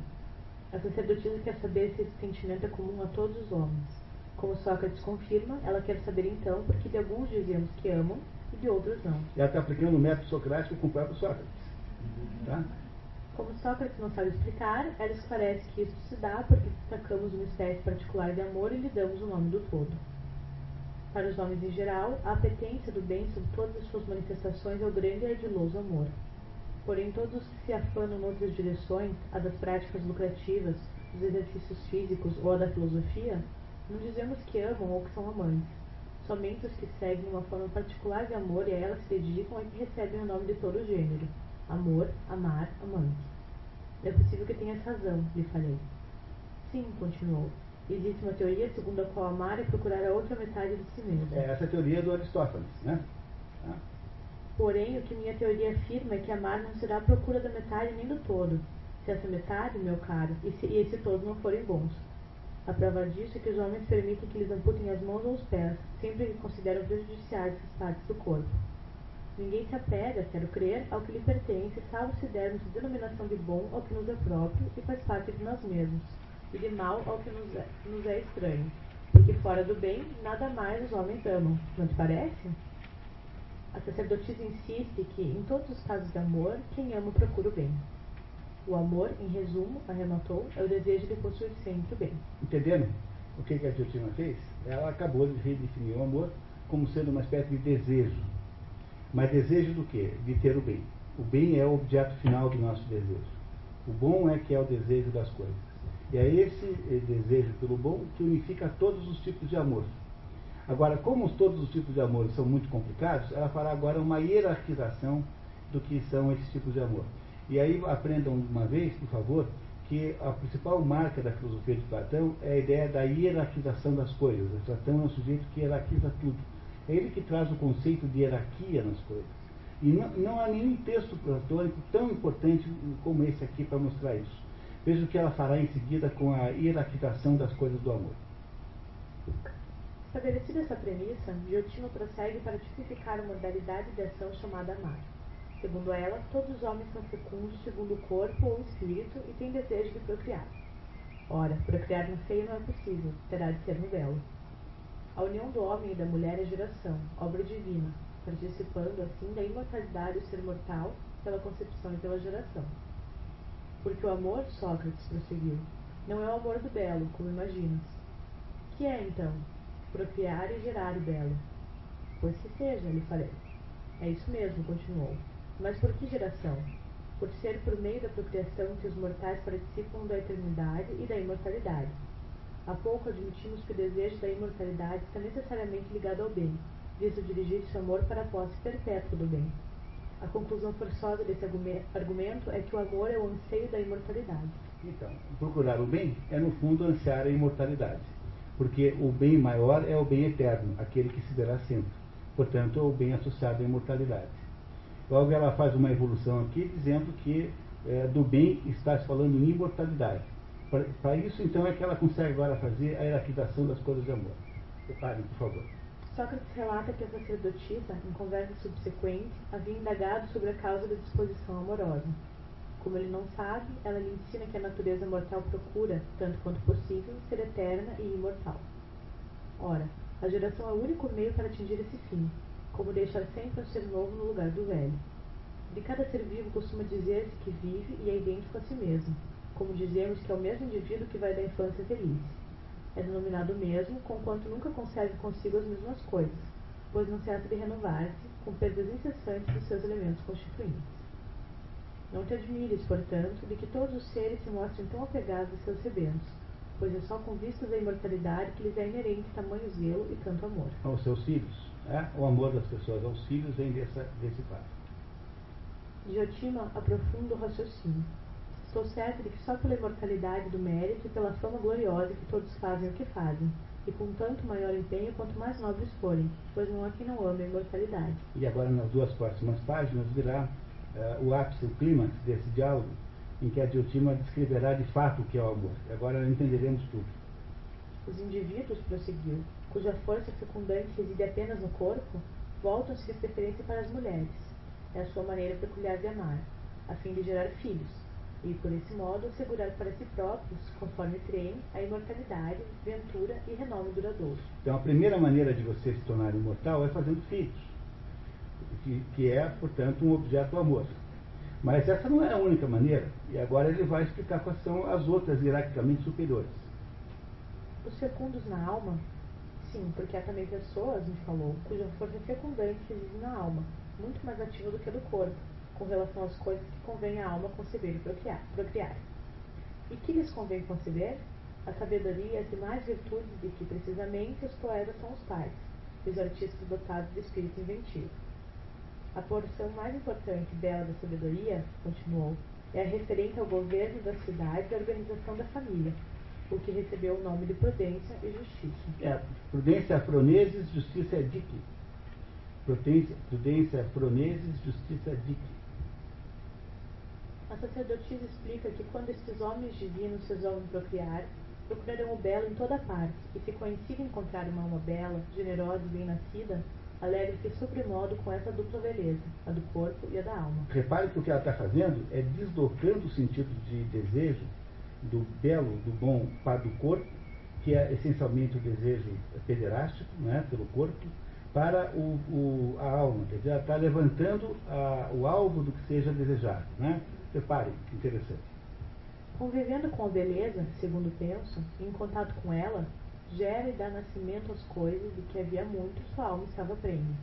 A sacerdotisa quer saber se esse sentimento é comum a todos os homens. Como Sócrates confirma, ela quer saber então porque de alguns dizemos que amam e de outros não. E ela está aplicando o método socrático com o próprio Sócrates. Tá? Como Sócrates não sabe explicar, ela esclarece que isso se dá porque destacamos uma espécie particular de amor e lhe damos o nome do todo. Para os homens em geral, a apetência do bem sob todas as suas manifestações é o grande e ardiloso amor. Porém, todos os que se afanam noutras direções, a das práticas lucrativas, dos exercícios físicos ou a da filosofia, não dizemos que amam ou que são amantes. Somente os que seguem uma forma particular de amor e a ela se dedicam é que recebem o nome de todo o gênero: amor, amar, amante. É possível que tenhas razão, lhe falei. Sim, continuou. Existe uma teoria segundo a qual amar é procurar a outra metade de si mesmo. É essa a teoria do Aristófanes, né? Tá? Porém, o que minha teoria afirma é que amar não será a procura da metade nem do todo, se essa metade, meu caro, e, se, e esse todo não forem bons. A prova disso é que os homens permitem que lhes amputem as mãos ou os pés, sempre que consideram prejudiciais essas partes do corpo. Ninguém se apega, quero crer, ao que lhe pertence, salvo se dermos denominação de bom ao que nos é próprio e faz parte de nós mesmos e de mal ao que nos é, nos é estranho. Porque fora do bem, nada mais os homens amam, não te parece? A sacerdotisa insiste que, em todos os casos de amor, quem ama procura o bem. O amor, em resumo, arrematou, é o desejo de possuir sempre o bem. Entenderam o que, a Diotima fez? Ela acabou de redefinir o amor como sendo uma espécie de desejo. Mas desejo do quê? De ter o bem. O bem é o objeto final do nosso desejo. O bom é que é o desejo das coisas. E é esse eh, desejo pelo bom que unifica todos os tipos de amor. Agora, como todos os tipos de amor são muito complicados, ela fará agora uma hierarquização do que são esses tipos de amor. E aí aprendam uma vez, por favor, que a principal marca da filosofia de Platão é a ideia da hierarquização das coisas. Platão é um sujeito que hierarquiza tudo. É ele que traz o conceito de hierarquia nas coisas. E não, não há nenhum texto platônico tão importante como esse aqui para mostrar isso. Veja o que ela fará em seguida com a hierarquização das coisas do amor. Estabelecida essa premissa, Giotino prossegue para tipificar a modalidade de ação chamada amar. Segundo ela, todos os homens são fecundos segundo o corpo ou o espírito e têm desejo de procriar. Ora, procriar no feio não é possível, terá de ser no belo. A união do homem e da mulher é geração, obra divina, participando assim da imortalidade do ser mortal pela concepção e pela geração. Porque o amor, Sócrates prosseguiu, não é o amor do belo, como imaginas. Que é, então? Procriar e gerar o belo. Pois que seja, lhe falei. É isso mesmo, continuou. Mas por que geração? Por ser por meio da procriação que os mortais participam da eternidade e da imortalidade. Há pouco admitimos que o desejo da imortalidade está necessariamente ligado ao bem, visto dirigir-se amor para a posse perpétua do bem. A conclusão forçosa desse argumento é que o amor é o anseio da imortalidade. Então, procurar o bem é no fundo ansiar a imortalidade, porque o bem maior é o bem eterno, aquele que se verá sempre. Portanto, é o bem associado à imortalidade. Logo, ela faz uma evolução aqui dizendo que é, do bem está se falando em imortalidade. Para isso, então, é que ela consegue agora fazer a hierarquização das coisas de amor. Reparem, por favor. Sócrates relata que a sacerdotisa, em conversa subsequente, havia indagado sobre a causa da disposição amorosa. Como ele não sabe, ela lhe ensina que a natureza mortal procura, tanto quanto possível, ser eterna e imortal. Ora, a geração é o único meio para atingir esse fim, como deixar sempre um ser novo no lugar do velho. De cada ser vivo costuma dizer-se que vive e é idêntico a si mesmo, como dizemos que é o mesmo indivíduo que vai da infância à velhice. É denominado mesmo, conquanto nunca consegue consigo as mesmas coisas, pois não cessa de renovar-se, com perdas incessantes dos seus elementos constituintes. Não te admires, portanto, de que todos os seres se mostrem tão apegados a seus rebentos, pois é só com vistas da imortalidade que lhes é inerente tamanho zelo e tanto amor. Aos seus filhos. É? O amor das pessoas aos filhos vem dessa, desse pai. Diotima aprofunda o raciocínio. Estou certo de que só pela imortalidade do mérito e pela fama gloriosa que todos fazem o que fazem, e com tanto maior empenho quanto mais nobres forem, pois não há quem não ame a imortalidade. E agora, nas duas próximas páginas, virá uh, o ápice, o clímax desse diálogo, em que a Diotima descreverá de fato o que é o amor. Agora entenderemos tudo. Os indivíduos, prosseguiu, cuja força fecundante reside apenas no corpo, voltam-se de preferência para as mulheres. É a sua maneira peculiar de amar, a fim de gerar filhos, e por esse modo assegurar para si próprios, conforme creem, a imortalidade, ventura e renome duradouro. Então a primeira maneira de você se tornar imortal é fazendo filhos, que, que é, portanto, um objeto do amor. Mas essa não é a única maneira, e agora ele vai explicar quais são as outras hierarquicamente superiores. Os fecundos na alma Sim, porque há também pessoas, me falou, cuja força fecundante reside na alma, muito mais ativa do que a do corpo, com relação às coisas que convém à alma conceber e procriar. procriar. E que lhes convém conceber? A sabedoria e as demais virtudes de que, precisamente, os poetas são os pais, os artistas dotados de espírito inventivo. A porção mais importante bela da sabedoria, continuou, é a referente ao governo da cidade e à organização da família, o que recebeu o nome de prudência e justiça. É, prudência é froneses, justiça é dique. Prudência, prudência é froneses, justiça dique. A sacerdotisa explica que quando estes homens divinos resolvem procriar, procurarão o belo em toda parte, e se coincide encontrar uma alma bela, generosa e bem-nascida, alegre-se sobremodo com essa dupla beleza, a do corpo e a da alma. Repare que o que ela está fazendo é deslocando o sentido de desejo do belo, do bom para do corpo, que é essencialmente o desejo pederástico, né, pelo corpo, para o, o, a alma. Quer dizer, ela está levantando a, o alvo do que seja desejado. Né? Reparem, interessante. Convivendo com a beleza, segundo penso, em contato com ela, gera e dá nascimento às coisas de que havia muito sua alma estava prenha.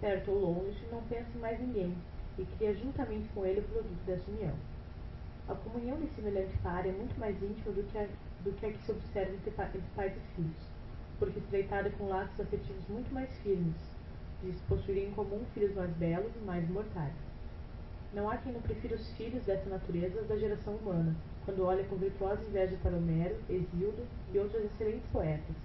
Perto ou longe, não pensa em mais ninguém, e cria juntamente com ele o produto dessa união. A comunhão de semelhante par é muito mais íntima do que a, do que, a que se observa entre, entre pais e filhos, porque estreitada com laços afetivos muito mais firmes, de possuírem em comum filhos mais belos e mais imortais. Não há quem não prefira os filhos dessa natureza da geração humana, quando olha com virtuosa inveja para Homero, Exildo e outros excelentes poetas,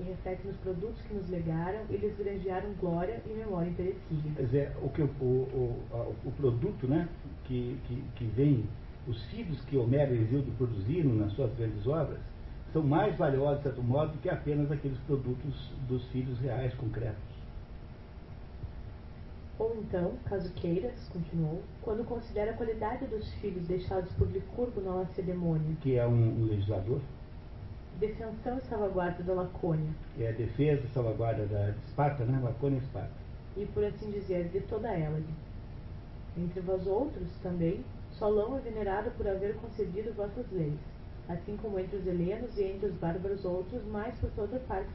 e reflete nos produtos que nos legaram e lhes granjearam glória e memória imperecível. Quer dizer, o, que, o, o, o produto né, que, que, que vem, os filhos que Homero e Exildo produziram nas suas grandes obras, são mais valiosos, de certo modo, do que apenas aqueles produtos dos filhos reais, concretos. Ou então, caso queiras, continuou, quando considera a qualidade dos filhos deixados por Licurgo na Lacedemônia. Que é um, um legislador? Defensão e salvaguarda da Lacônia. É a defesa e salvaguarda da de Esparta, né? Lacônia e Esparta. E por assim dizer, de toda ela. Entre vós outros, também, Solão é venerado por haver concedido vossas leis, assim como entre os helenos e entre os bárbaros outros, mais por toda parte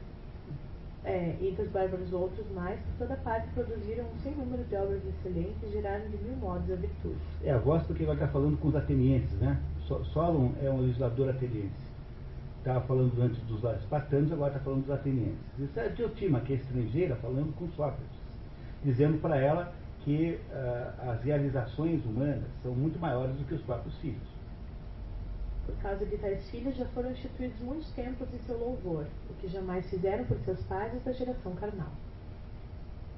é, entre os bárbaros outros mais, por toda parte produziram um sem número de obras excelentes e geraram de mil modos a virtude. É a voz porque agora está falando com os atenienses, né? Solon é um legislador ateniense. Estava falando antes dos espartanos, agora está falando dos atenienses. Isso é Diotima, que é estrangeira, falando com Sócrates, dizendo para ela que uh, as realizações humanas são muito maiores do que os próprios filhos. Por causa de tais filhos já foram instituídos muitos templos em seu louvor, o que jamais fizeram por seus pais da geração carnal.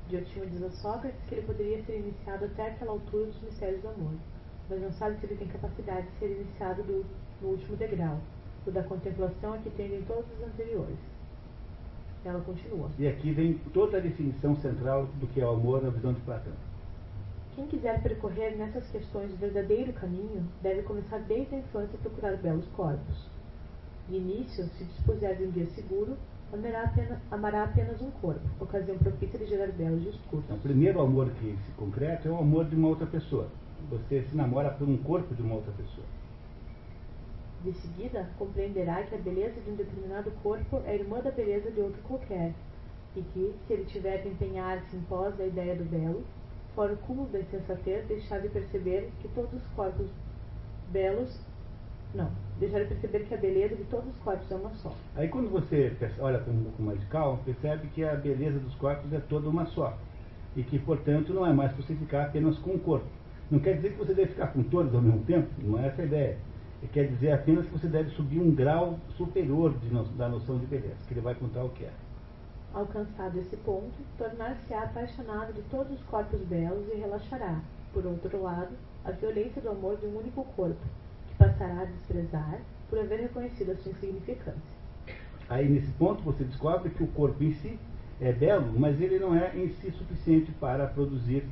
Diotima diz a Sócrates que ele poderia ser iniciado até aquela altura dos mistérios do amor, mas não sabe se ele tem capacidade de ser iniciado do, no último degrau, o da contemplação a que tendem todos os anteriores. Ela continua. E aqui vem toda a definição central do que é o amor na visão de Platão. Quem quiser percorrer nessas questões o verdadeiro caminho, deve começar desde a infância a procurar belos corpos. De início, se dispuser de um dia seguro, amará apenas, amará apenas um corpo, ocasião propícia de gerar belos discursos. Então, o primeiro amor que se concreta é o amor de uma outra pessoa. Você se namora por um corpo de uma outra pessoa. De seguida, compreenderá que a beleza de um determinado corpo é irmã da beleza de outro qualquer, e que, se ele tiver de empenhar-se em pós da ideia do belo, fora o cúmulo da insensatez, deixar de perceber que todos os corpos belos. Não, deixar de perceber que a beleza de todos os corpos é uma só. Aí quando você olha com um pouco mais de calma, percebe que a beleza dos corpos é toda uma só. E que, portanto, não é mais você ficar apenas com o corpo. Não quer dizer que você deve ficar com todos ao mesmo tempo, não é essa a ideia. Quer dizer apenas que você deve subir um grau superior de, da noção de beleza, que ele vai contar o que é. Alcançado esse ponto, tornar-se-á apaixonado de todos os corpos belos e relaxará, por outro lado, a violência do amor de um único corpo, que passará a desprezar por haver reconhecido a sua insignificância. Aí, nesse ponto, você descobre que o corpo em si é belo, mas ele não é em si suficiente para produzir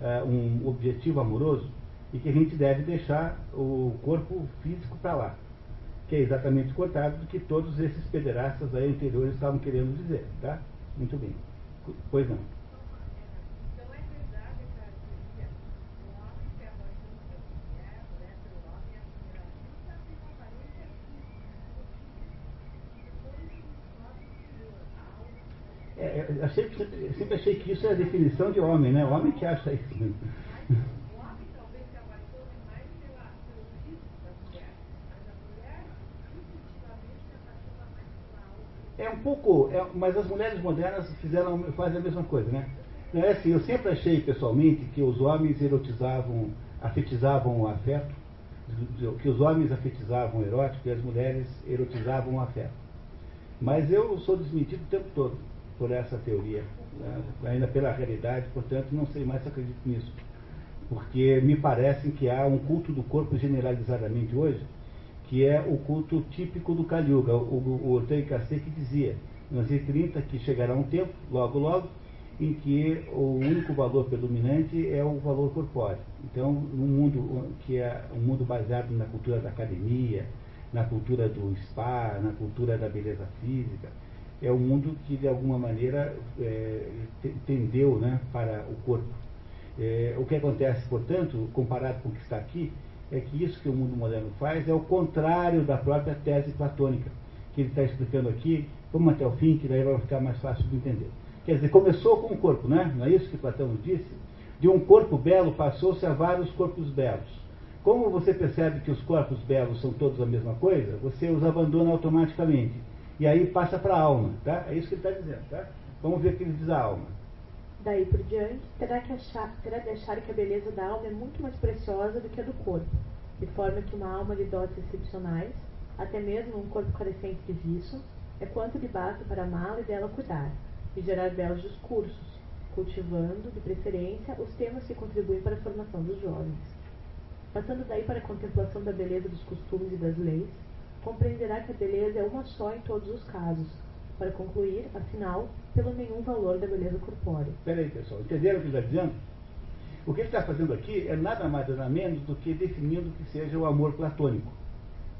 uh, um objetivo amoroso e que a gente deve deixar o corpo físico para lá que é exatamente o contrário do que todos esses pederastas aí anteriores estavam querendo dizer, tá? Muito bem. Pois não. É, é achei, sempre achei que isso é a definição de homem, né? O homem que acha isso. É um pouco, é, mas as mulheres modernas fizeram, fazem a mesma coisa, né? É assim, eu sempre achei pessoalmente que os homens erotizavam, afetizavam o afeto, que os homens afetizavam o erótico e as mulheres erotizavam o afeto. Mas eu sou desmentido o tempo todo por essa teoria, né? ainda pela realidade, portanto não sei mais se acredito nisso. Porque me parece que há um culto do corpo generalizadamente hoje, que é o culto típico do Kali Yuga. O, o, o que dizia, em 1930, que chegará um tempo, logo logo, em que o único valor predominante é o valor corpóreo. Então, um mundo que é um mundo baseado na cultura da academia, na cultura do spa, na cultura da beleza física, é um mundo que de alguma maneira é, tendeu né, para o corpo. É, o que acontece, portanto, comparado com o que está aqui, é que isso que o mundo moderno faz é o contrário da própria tese platônica, que ele está explicando aqui. Vamos até o fim, que daí vai ficar mais fácil de entender. Quer dizer, começou com um corpo, né? não é isso que Platão disse? De um corpo belo passou-se a vários corpos belos. Como você percebe que os corpos belos são todos a mesma coisa, você os abandona automaticamente. E aí passa para a alma, tá? É isso que ele está dizendo, tá? Vamos ver o que ele diz a alma. Daí por diante, terá, que achar, terá de achar que a beleza da alma é muito mais preciosa do que a do corpo, de forma que uma alma de dotes excepcionais, até mesmo um corpo carecente de vício, é quanto lhe basta para amá-la e dela cuidar, e gerar belos discursos, cultivando, de preferência, os temas que contribuem para a formação dos jovens. Passando daí para a contemplação da beleza dos costumes e das leis, compreenderá que a beleza é uma só em todos os casos, para concluir, afinal, pelo nenhum valor da beleza corpórea. Peraí, pessoal, entenderam o que ele está dizendo? O que ele está fazendo aqui é nada mais nada menos do que definindo que seja o amor platônico.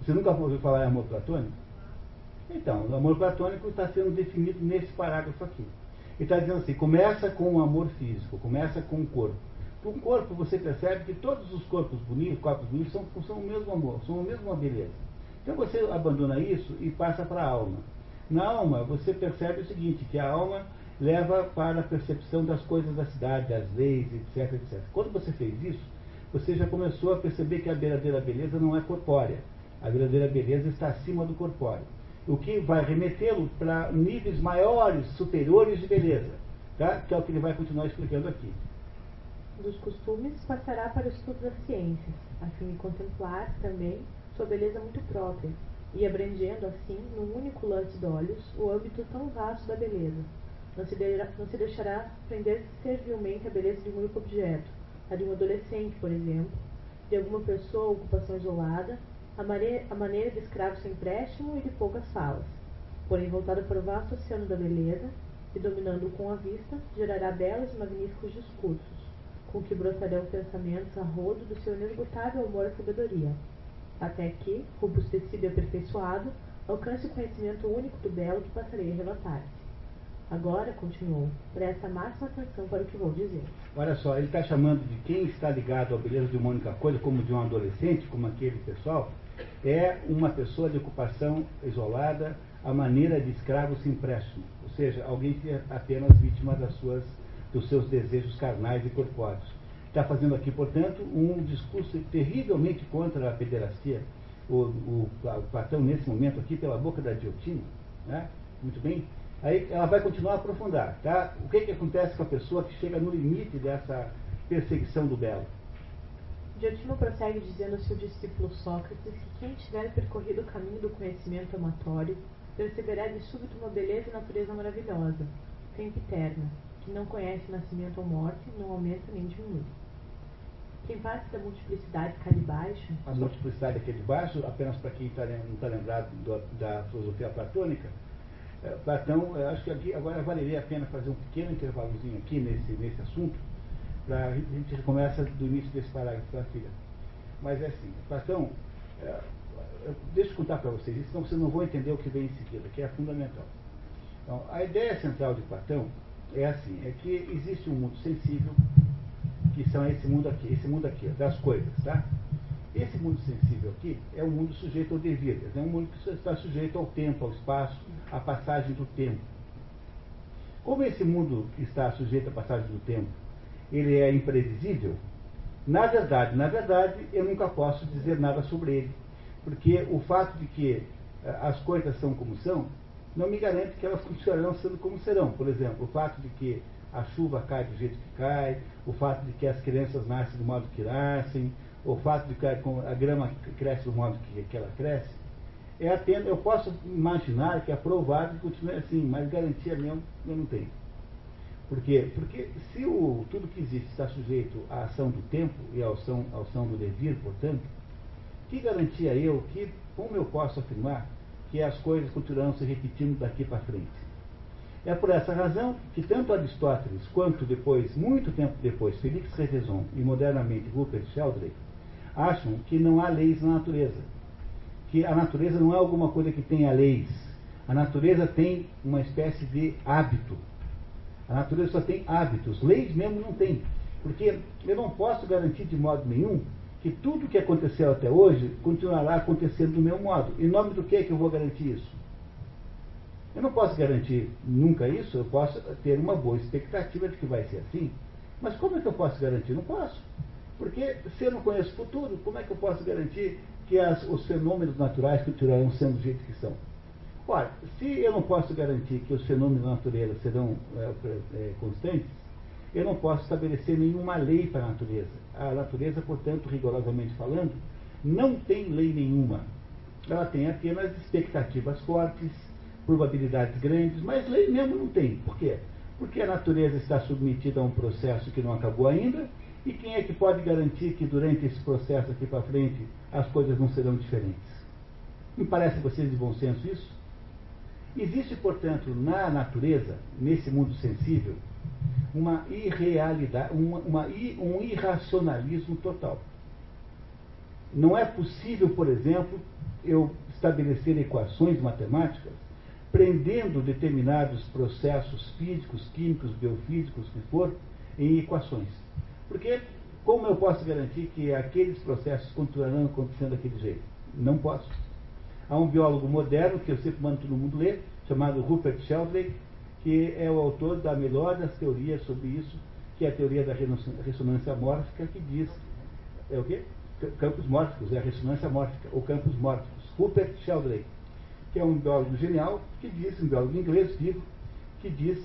Você nunca ouviu falar em amor platônico? Então, o amor platônico está sendo definido nesse parágrafo aqui. Ele está dizendo assim, começa com o amor físico, começa com o corpo. Com o corpo você percebe que todos os corpos bonitos, corpos bonitos, são, são o mesmo amor, são a mesma beleza. Então você abandona isso e passa para a alma. Na alma, você percebe o seguinte, que a alma leva para a percepção das coisas da cidade, das leis, etc, etc. Quando você fez isso, você já começou a perceber que a verdadeira beleza não é corpórea. A verdadeira beleza está acima do corpóreo. O que vai remetê-lo para níveis maiores, superiores de beleza. Tá? Que é o que ele vai continuar explicando aqui. Dos costumes passará para o estudo das ciências, a fim de contemplar também sua beleza muito própria, e abrangendo assim, num único lance de olhos, o âmbito tão vasto da beleza. Não se, deixará, não se deixará prender servilmente a beleza de um único objeto, a de um adolescente, por exemplo, de alguma pessoa ou ocupação isolada, a maneira, a maneira de escravo sem empréstimo e de poucas falas. Porém, voltado para o vasto oceano da beleza, e dominando-o com a vista, gerará belos e magníficos discursos, com que brotarão pensamentos a rodo do seu inesgotável amor à sabedoria até que, robustecido e aperfeiçoado, alcance o conhecimento único do belo que passarei a relatar-te. Agora, continuou, presta máxima atenção para o que vou dizer. Olha só, ele está chamando de quem está ligado à beleza de uma única coisa, como de um adolescente, como aquele pessoal, é uma pessoa de ocupação isolada, a maneira de escravo sem empréstimo. Ou seja, alguém que é apenas vítima das suas, dos seus desejos carnais e corpóreos está fazendo aqui, portanto, um discurso terrivelmente contra a pederastia. O, o, o Platão, nesse momento aqui, pela boca da Diotima, né? muito bem, aí ela vai continuar a aprofundar. Tá? O que, que acontece com a pessoa que chega no limite dessa perseguição do belo? Diotimo prossegue dizendo ao seu discípulo Sócrates que quem tiver percorrido o caminho do conhecimento amatório perceberá de súbito uma beleza e natureza maravilhosa, sempre eterna, que não conhece nascimento ou morte, não aumenta nem diminui. Quem parte da multiplicidade cá de baixo. A multiplicidade aqui de baixo, apenas para quem tá, não está lembrado do, da filosofia platônica, é, Platão, acho que aqui, agora valeria a pena fazer um pequeno intervalozinho aqui nesse, nesse assunto, para a gente começa do início desse parágrafo da filha. Mas é assim, Platão, é, deixa eu contar para vocês, senão vocês não vão entender o que vem em seguida, que é fundamental. Então, a ideia central de Platão é assim, é que existe um mundo sensível que são esse mundo aqui, esse mundo aqui, das coisas, tá? Esse mundo sensível aqui é um mundo sujeito ao devir, é um mundo que está sujeito ao tempo, ao espaço, à passagem do tempo. Como esse mundo está sujeito à passagem do tempo, ele é imprevisível, na verdade, na verdade, eu nunca posso dizer nada sobre ele, porque o fato de que eh, as coisas são como são, não me garante que elas continuarão sendo como serão. Por exemplo, o fato de que a chuva cai do jeito que cai, o fato de que as crianças nascem do modo que nascem, o fato de que a grama cresce do modo que, que ela cresce, é apenas, eu posso imaginar que é provável que continue assim, mas garantia mesmo eu não tenho. Por quê? Porque se o, tudo que existe está sujeito à ação do tempo e à ação, à ação do devir, portanto, que garantia eu, que como eu posso afirmar que as coisas continuarão se repetindo daqui para frente? É por essa razão que tanto Aristóteles quanto depois, muito tempo depois, Félix Reveson e modernamente Rupert Sheldrake acham que não há leis na natureza. Que a natureza não é alguma coisa que tenha leis. A natureza tem uma espécie de hábito. A natureza só tem hábitos. Leis mesmo não tem. Porque eu não posso garantir de modo nenhum que tudo que aconteceu até hoje continuará acontecendo do meu modo. Em nome do que, é que eu vou garantir isso? Eu não posso garantir nunca isso, eu posso ter uma boa expectativa de que vai ser assim. Mas como é que eu posso garantir? Não posso. Porque se eu não conheço o futuro, como é que eu posso garantir que as, os fenômenos naturais continuarão sendo do jeito que são? Ora, se eu não posso garantir que os fenômenos da natureza serão é, é, constantes, eu não posso estabelecer nenhuma lei para a natureza. A natureza, portanto, rigorosamente falando, não tem lei nenhuma. Ela tem apenas expectativas fortes, probabilidades grandes, mas lei mesmo não tem. Por quê? Porque a natureza está submetida a um processo que não acabou ainda, e quem é que pode garantir que durante esse processo aqui para frente as coisas não serão diferentes? Me parece a vocês de bom senso isso? Existe, portanto, na natureza, nesse mundo sensível, uma irrealidade, uma, uma, um irracionalismo total. Não é possível, por exemplo, eu estabelecer equações matemáticas prendendo determinados processos físicos, químicos, biofísicos, que for, em equações. Porque como eu posso garantir que aqueles processos continuarão acontecendo daquele jeito? Não posso. Há um biólogo moderno, que eu sempre mando todo mundo ler, chamado Rupert Sheldrake, que é o autor da melhor das teorias sobre isso, que é a teoria da ressonância mórfica, que diz. É o quê? Campos mórficos, é a ressonância mórfica, ou campos mórficos. Rupert Sheldrake, que é um biólogo genial, que diz, um biólogo inglês vivo, que diz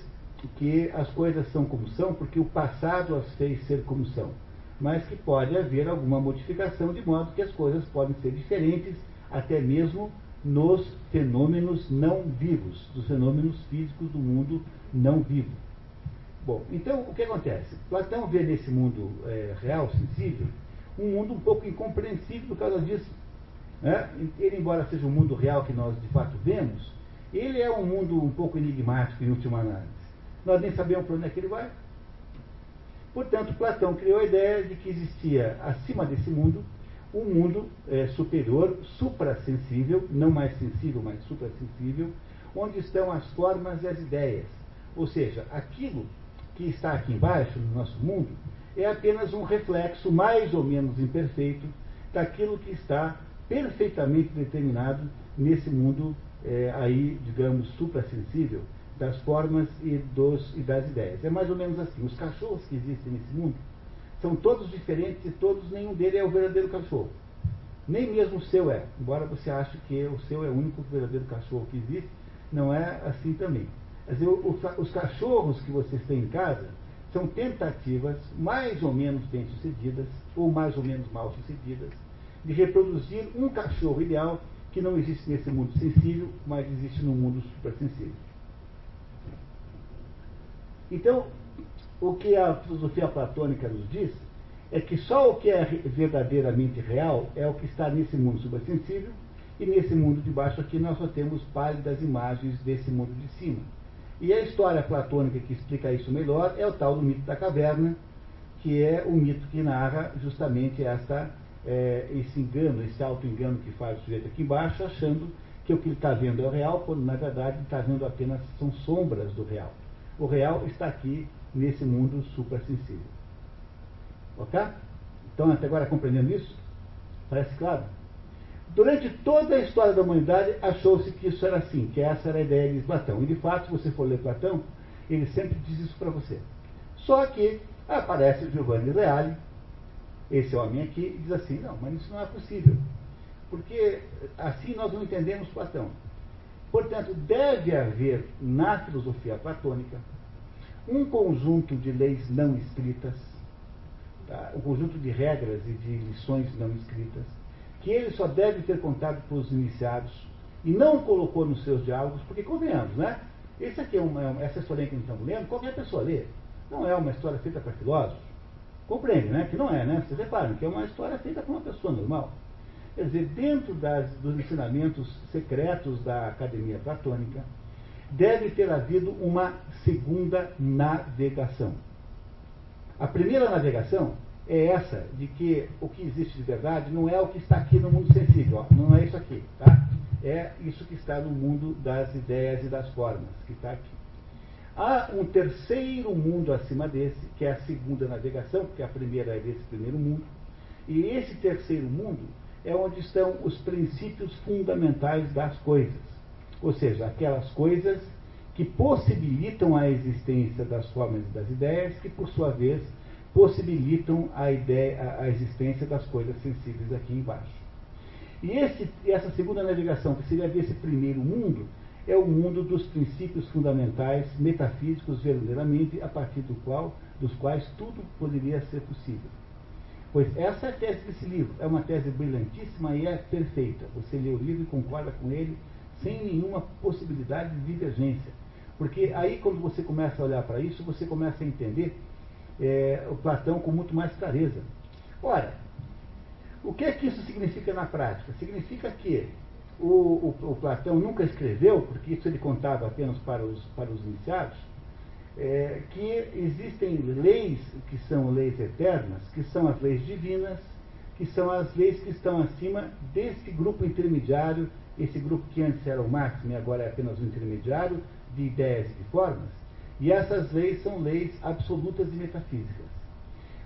que as coisas são como são porque o passado as fez ser como são, mas que pode haver alguma modificação de modo que as coisas podem ser diferentes, até mesmo nos fenômenos não vivos, dos fenômenos físicos do mundo não vivo. Bom, então o que acontece? Platão vê nesse mundo é, real, sensível, um mundo um pouco incompreensível por causa disso. Né? Ele, embora seja um mundo real que nós de fato vemos, ele é um mundo um pouco enigmático em última análise. Nós nem sabemos para onde é que ele vai. Portanto, Platão criou a ideia de que existia acima desse mundo um mundo é, superior, suprassensível, não mais sensível, mas suprassensível, onde estão as formas e as ideias. Ou seja, aquilo que está aqui embaixo, no nosso mundo, é apenas um reflexo mais ou menos imperfeito daquilo que está perfeitamente determinado nesse mundo é, aí, digamos, suprassensível, das formas e, dos, e das ideias. É mais ou menos assim. Os cachorros que existem nesse mundo são todos diferentes e todos, nenhum deles é o verdadeiro cachorro. Nem mesmo o seu é. Embora você ache que o seu é o único verdadeiro cachorro que existe, não é assim também. Dizer, os cachorros que vocês têm em casa são tentativas mais ou menos bem-sucedidas, ou mais ou menos mal-sucedidas, de reproduzir um cachorro ideal que não existe nesse mundo sensível, mas existe no mundo supersensível. Então, o que a filosofia platônica nos diz é que só o que é verdadeiramente real é o que está nesse mundo supersensível, e nesse mundo de baixo aqui nós só temos pálidas imagens desse mundo de cima. E a história platônica que explica isso melhor é o tal do mito da caverna, que é o mito que narra justamente essa, é, esse engano, esse auto-engano que faz o sujeito aqui embaixo, achando que o que ele está vendo é o real, quando na verdade ele está vendo apenas são sombras do real. O real está aqui nesse mundo suprassensível. Ok? Então, até agora compreendendo isso? Parece claro? Durante toda a história da humanidade, achou-se que isso era assim, que essa era a ideia de Platão. E de fato, se você for ler Platão, ele sempre diz isso para você. Só que aparece o Giovanni Reale, esse homem aqui, diz assim: não, mas isso não é possível. Porque assim nós não entendemos Platão. Portanto, deve haver na filosofia platônica um conjunto de leis não escritas, tá? um conjunto de regras e de lições não escritas, que ele só deve ter contado para os iniciados e não colocou nos seus diálogos, porque convenhamos, né? Esse aqui é uma, essa história que nós estamos lendo, qualquer pessoa lê. Não é uma história feita para filósofos. Compreende, né? Que não é, né? Vocês reparam que é uma história feita para uma pessoa normal. Quer dizer, dentro das, dos ensinamentos secretos da academia platônica, deve ter havido uma segunda navegação. A primeira navegação é essa, de que o que existe de verdade não é o que está aqui no mundo sensível, ó, não é isso aqui, tá? É isso que está no mundo das ideias e das formas, que está aqui. Há um terceiro mundo acima desse, que é a segunda navegação, porque a primeira é desse primeiro mundo, e esse terceiro mundo é onde estão os princípios fundamentais das coisas. Ou seja, aquelas coisas que possibilitam a existência das formas e das ideias, que por sua vez possibilitam a, ideia, a, existência das coisas sensíveis aqui embaixo. E esse, essa segunda navegação, que seria desse primeiro mundo, é o mundo dos princípios fundamentais metafísicos verdadeiramente, a partir do qual, dos quais tudo poderia ser possível. Pois essa é a tese desse livro. É uma tese brilhantíssima e é perfeita. Você lê o livro e concorda com ele sem nenhuma possibilidade de divergência. Porque aí, quando você começa a olhar para isso, você começa a entender é, o Platão com muito mais clareza. Ora, o que é que isso significa na prática? Significa que o, o, o Platão nunca escreveu, porque isso ele contava apenas para os, para os iniciados, é, que existem leis que são leis eternas, que são as leis divinas, que são as leis que estão acima desse grupo intermediário, esse grupo que antes era o máximo e agora é apenas o intermediário de ideias e de formas. E essas leis são leis absolutas e metafísicas.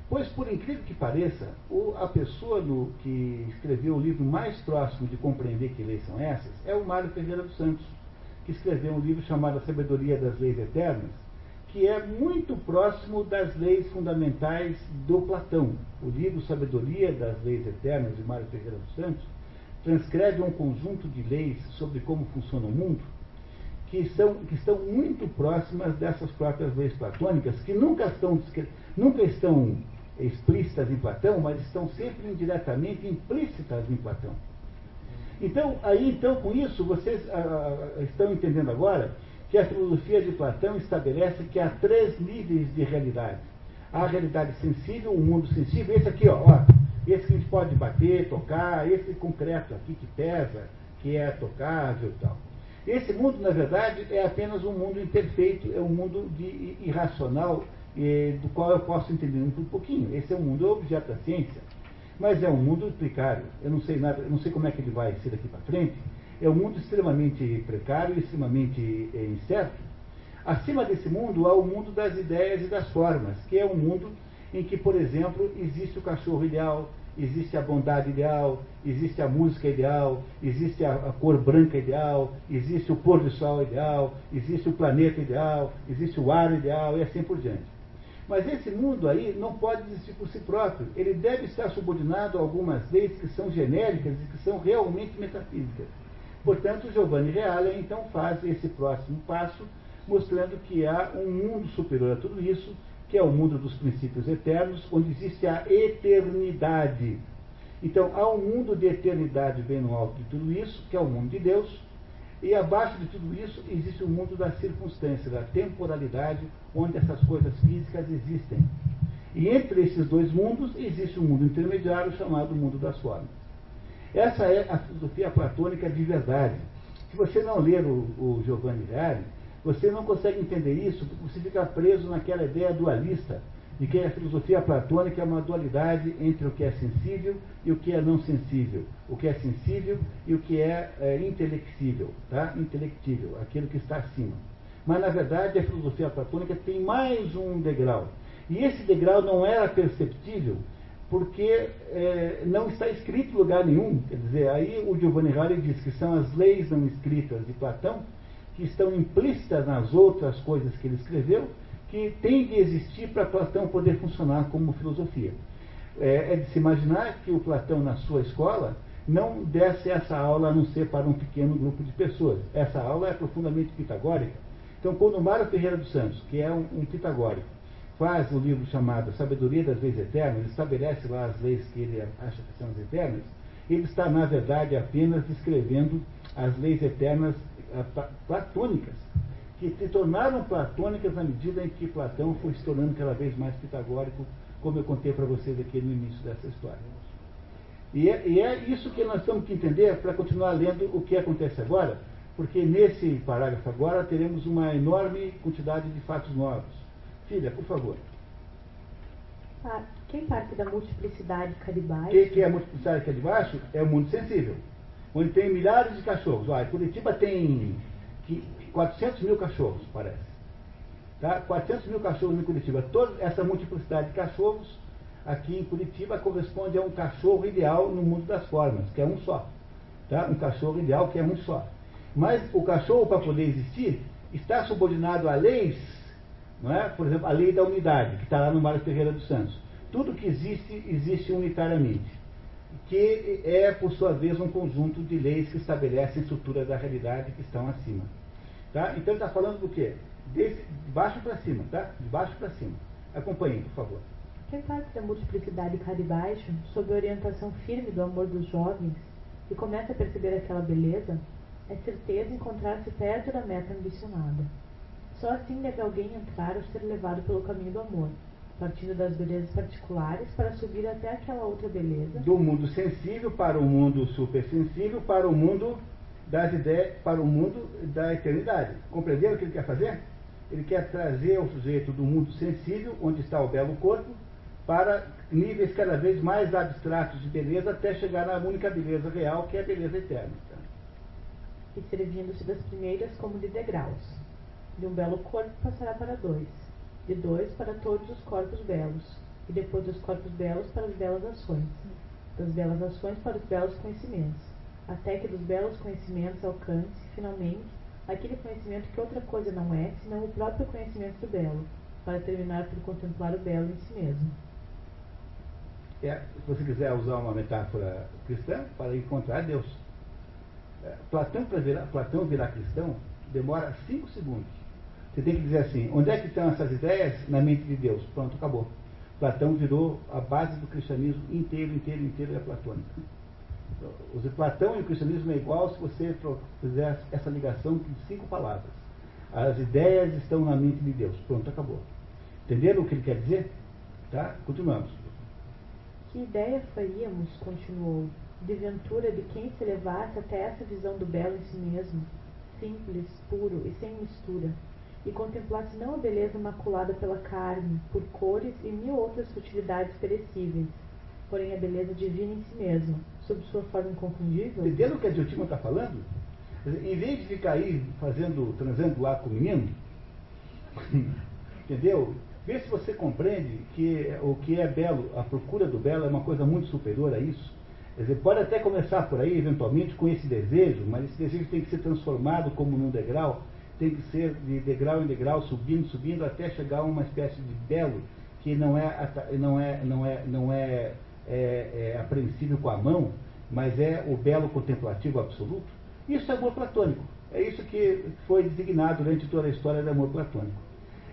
Pois, por incrível que pareça, o, a pessoa no, que escreveu o livro mais próximo de compreender que leis são essas é o Mário Ferreira dos Santos, que escreveu um livro chamado A Sabedoria das Leis Eternas, que é muito próximo das leis fundamentais do Platão. O livro Sabedoria das Leis Eternas, de Mário Ferreira dos Santos, transcreve um conjunto de leis sobre como funciona o mundo, que, são, que estão muito próximas dessas próprias leis platônicas, que nunca estão, nunca estão explícitas em Platão, mas estão sempre indiretamente implícitas em Platão. Então, aí então, com isso, vocês ah, ah, estão entendendo agora que a filosofia de Platão estabelece que há três níveis de realidade. Há a realidade sensível, o mundo sensível, esse aqui, ó, ó, esse que a gente pode bater, tocar, esse concreto aqui que pesa, que é tocável e tal. Esse mundo, na verdade, é apenas um mundo imperfeito, é um mundo de irracional, do qual eu posso entender um pouquinho. Esse é um mundo objeto da ciência, mas é um mundo precário. Eu não sei nada, não sei como é que ele vai ser daqui para frente. É um mundo extremamente precário, extremamente eh, incerto. Acima desse mundo há o mundo das ideias e das formas, que é um mundo em que, por exemplo, existe o cachorro ideal, existe a bondade ideal, existe a música ideal, existe a, a, cor branca ideal, existe o pôr do sol ideal, existe o planeta ideal, existe o ar ideal e assim por diante. Mas esse mundo aí não pode existir por si próprio. Ele deve estar subordinado a algumas leis que são genéricas e que são realmente metafísicas. Portanto, Giovanni Reale então faz esse próximo passo, mostrando que há um mundo superior a tudo isso, que é o mundo dos princípios eternos, onde existe a eternidade. Então, há um mundo de eternidade bem no alto de tudo isso, que é o mundo de Deus, e abaixo de tudo isso existe o mundo da circunstância, da temporalidade, onde essas coisas físicas existem. E entre esses dois mundos existe um mundo intermediário chamado mundo das formas. Essa é a filosofia platônica de verdade. Se você não ler o, o Giovanni Reale, você não consegue entender isso porque você fica preso naquela ideia dualista de que a filosofia platônica é uma dualidade entre o que é sensível e o que é não sensível, o que é sensível e o que é, é intelectível, tá? intelectível, aquilo que está acima. Mas na verdade a filosofia platônica tem mais um degrau. E esse degrau não era perceptível porque é, não está escrito em lugar nenhum. Quer dizer, aí o Giovanni Reale diz que são as leis não escritas de Platão que estão implícitas nas outras coisas que ele escreveu, que têm de existir para Platão poder funcionar como filosofia. É, é, de se imaginar que o Platão, na sua escola, não desse essa aula a não ser para um pequeno grupo de pessoas. Essa aula é profundamente pitagórica. Então, quando Mário Ferreira dos Santos, que é um, um pitagórico, faz o um livro chamado Sabedoria das Leis Eternas, estabelece lá as leis que ele acha que são as eternas, ele está, na verdade, apenas descrevendo as leis eternas platônicas, que se tornaram platônicas na medida em que Platão foi se tornando cada vez mais pitagórico, como eu contei para vocês aqui no início dessa história. E é, e é isso que nós temos que entender para continuar lendo o que acontece agora, porque nesse parágrafo agora teremos uma enorme quantidade de fatos novos. Filha, por favor. Ah, quem parte da multiplicidade cá de baixo? O que, que é a multiplicidade cá de baixo? É o mundo sensível onde tem milhares de cachorros. Olha, Curitiba tem 400 mil cachorros, parece. Tá? 400 mil cachorros em Curitiba. Toda essa multiplicidade de cachorros aqui em Curitiba corresponde a um cachorro ideal no mundo das formas, que é um só. Tá? Um cachorro ideal que é um só. Mas o cachorro, para poder existir, está subordinado a leis Não é? Por exemplo, a lei da unidade, que está lá no Mário Ferreira dos Santos. Tudo que existe, existe unitariamente, que é, por sua vez, um conjunto de leis que estabelecem estruturas da realidade que estão acima. Tá? Então está falando do quê? de baixo para cima, tá? De baixo para cima. Acompanhe, por favor. Quem parte da multiplicidade cá de baixo, sob a orientação firme do amor dos jovens, e começa a perceber aquela beleza, é certeza encontrar-se perto da meta ambicionada. Só assim deve alguém entrar ou ser levado pelo caminho do amor, partindo das belezas particulares para subir até aquela outra beleza. Do mundo sensível para o mundo supersensível, para o mundo das ideias, para o mundo da eternidade. Compreenderam o que ele quer fazer? Ele quer trazer o sujeito do mundo sensível, onde está o belo corpo, para níveis cada vez mais abstratos de beleza, até chegar na única beleza real, que é a beleza eterna. E servindo-se das primeiras como de degraus. De um belo corpo passará para dois, de dois para todos os corpos belos, e depois dos corpos belos para as belas ações, das belas ações para os belos conhecimentos, até que dos belos conhecimentos alcance, finalmente, aquele conhecimento que outra coisa não é, senão o próprio conhecimento do belo, para terminar por contemplar o belo em si mesmo. É, se você quiser usar uma metáfora cristã, para encontrar Deus. É, Platão, para virar, Platão virar cristão, demora cinco segundos. Você tem que dizer assim, onde é que estão essas ideias? Na mente de Deus. Pronto, acabou. Platão virou a base do cristianismo inteiro, inteiro, inteiro é platônica. O Platão e o cristianismo é igual se você fizer essa ligação de cinco palavras. As ideias estão na mente de Deus. Pronto, acabou. Entenderam o que ele quer dizer? Tá? Continuamos. Que ideia faríamos, continuou, de ventura de quem se levasse até essa visão do belo em si mesmo, simples, puro e sem mistura, e contemplasse não a beleza maculada pela carne, por cores e mil outras futilidades perecíveis, porém a beleza divina em si mesmo, sob sua forma inconfundível? Entendendo o que a Diotima está falando? Em vez de ficar aí fazendo, transando lá com o menino, entendeu? Vê se você compreende que o que é belo, a procura do belo é uma coisa muito superior a isso. Dizer, pode até começar por aí, eventualmente, com esse desejo, mas esse desejo tem que ser transformado como num degrau, tem que ser de degrau em degrau, subindo, subindo, até chegar a uma espécie de belo que não é, não é, não é, não é é, é apreensível com a mão, mas é o belo contemplativo absoluto, isso é amor platônico. É isso que foi designado durante toda a história do amor platônico.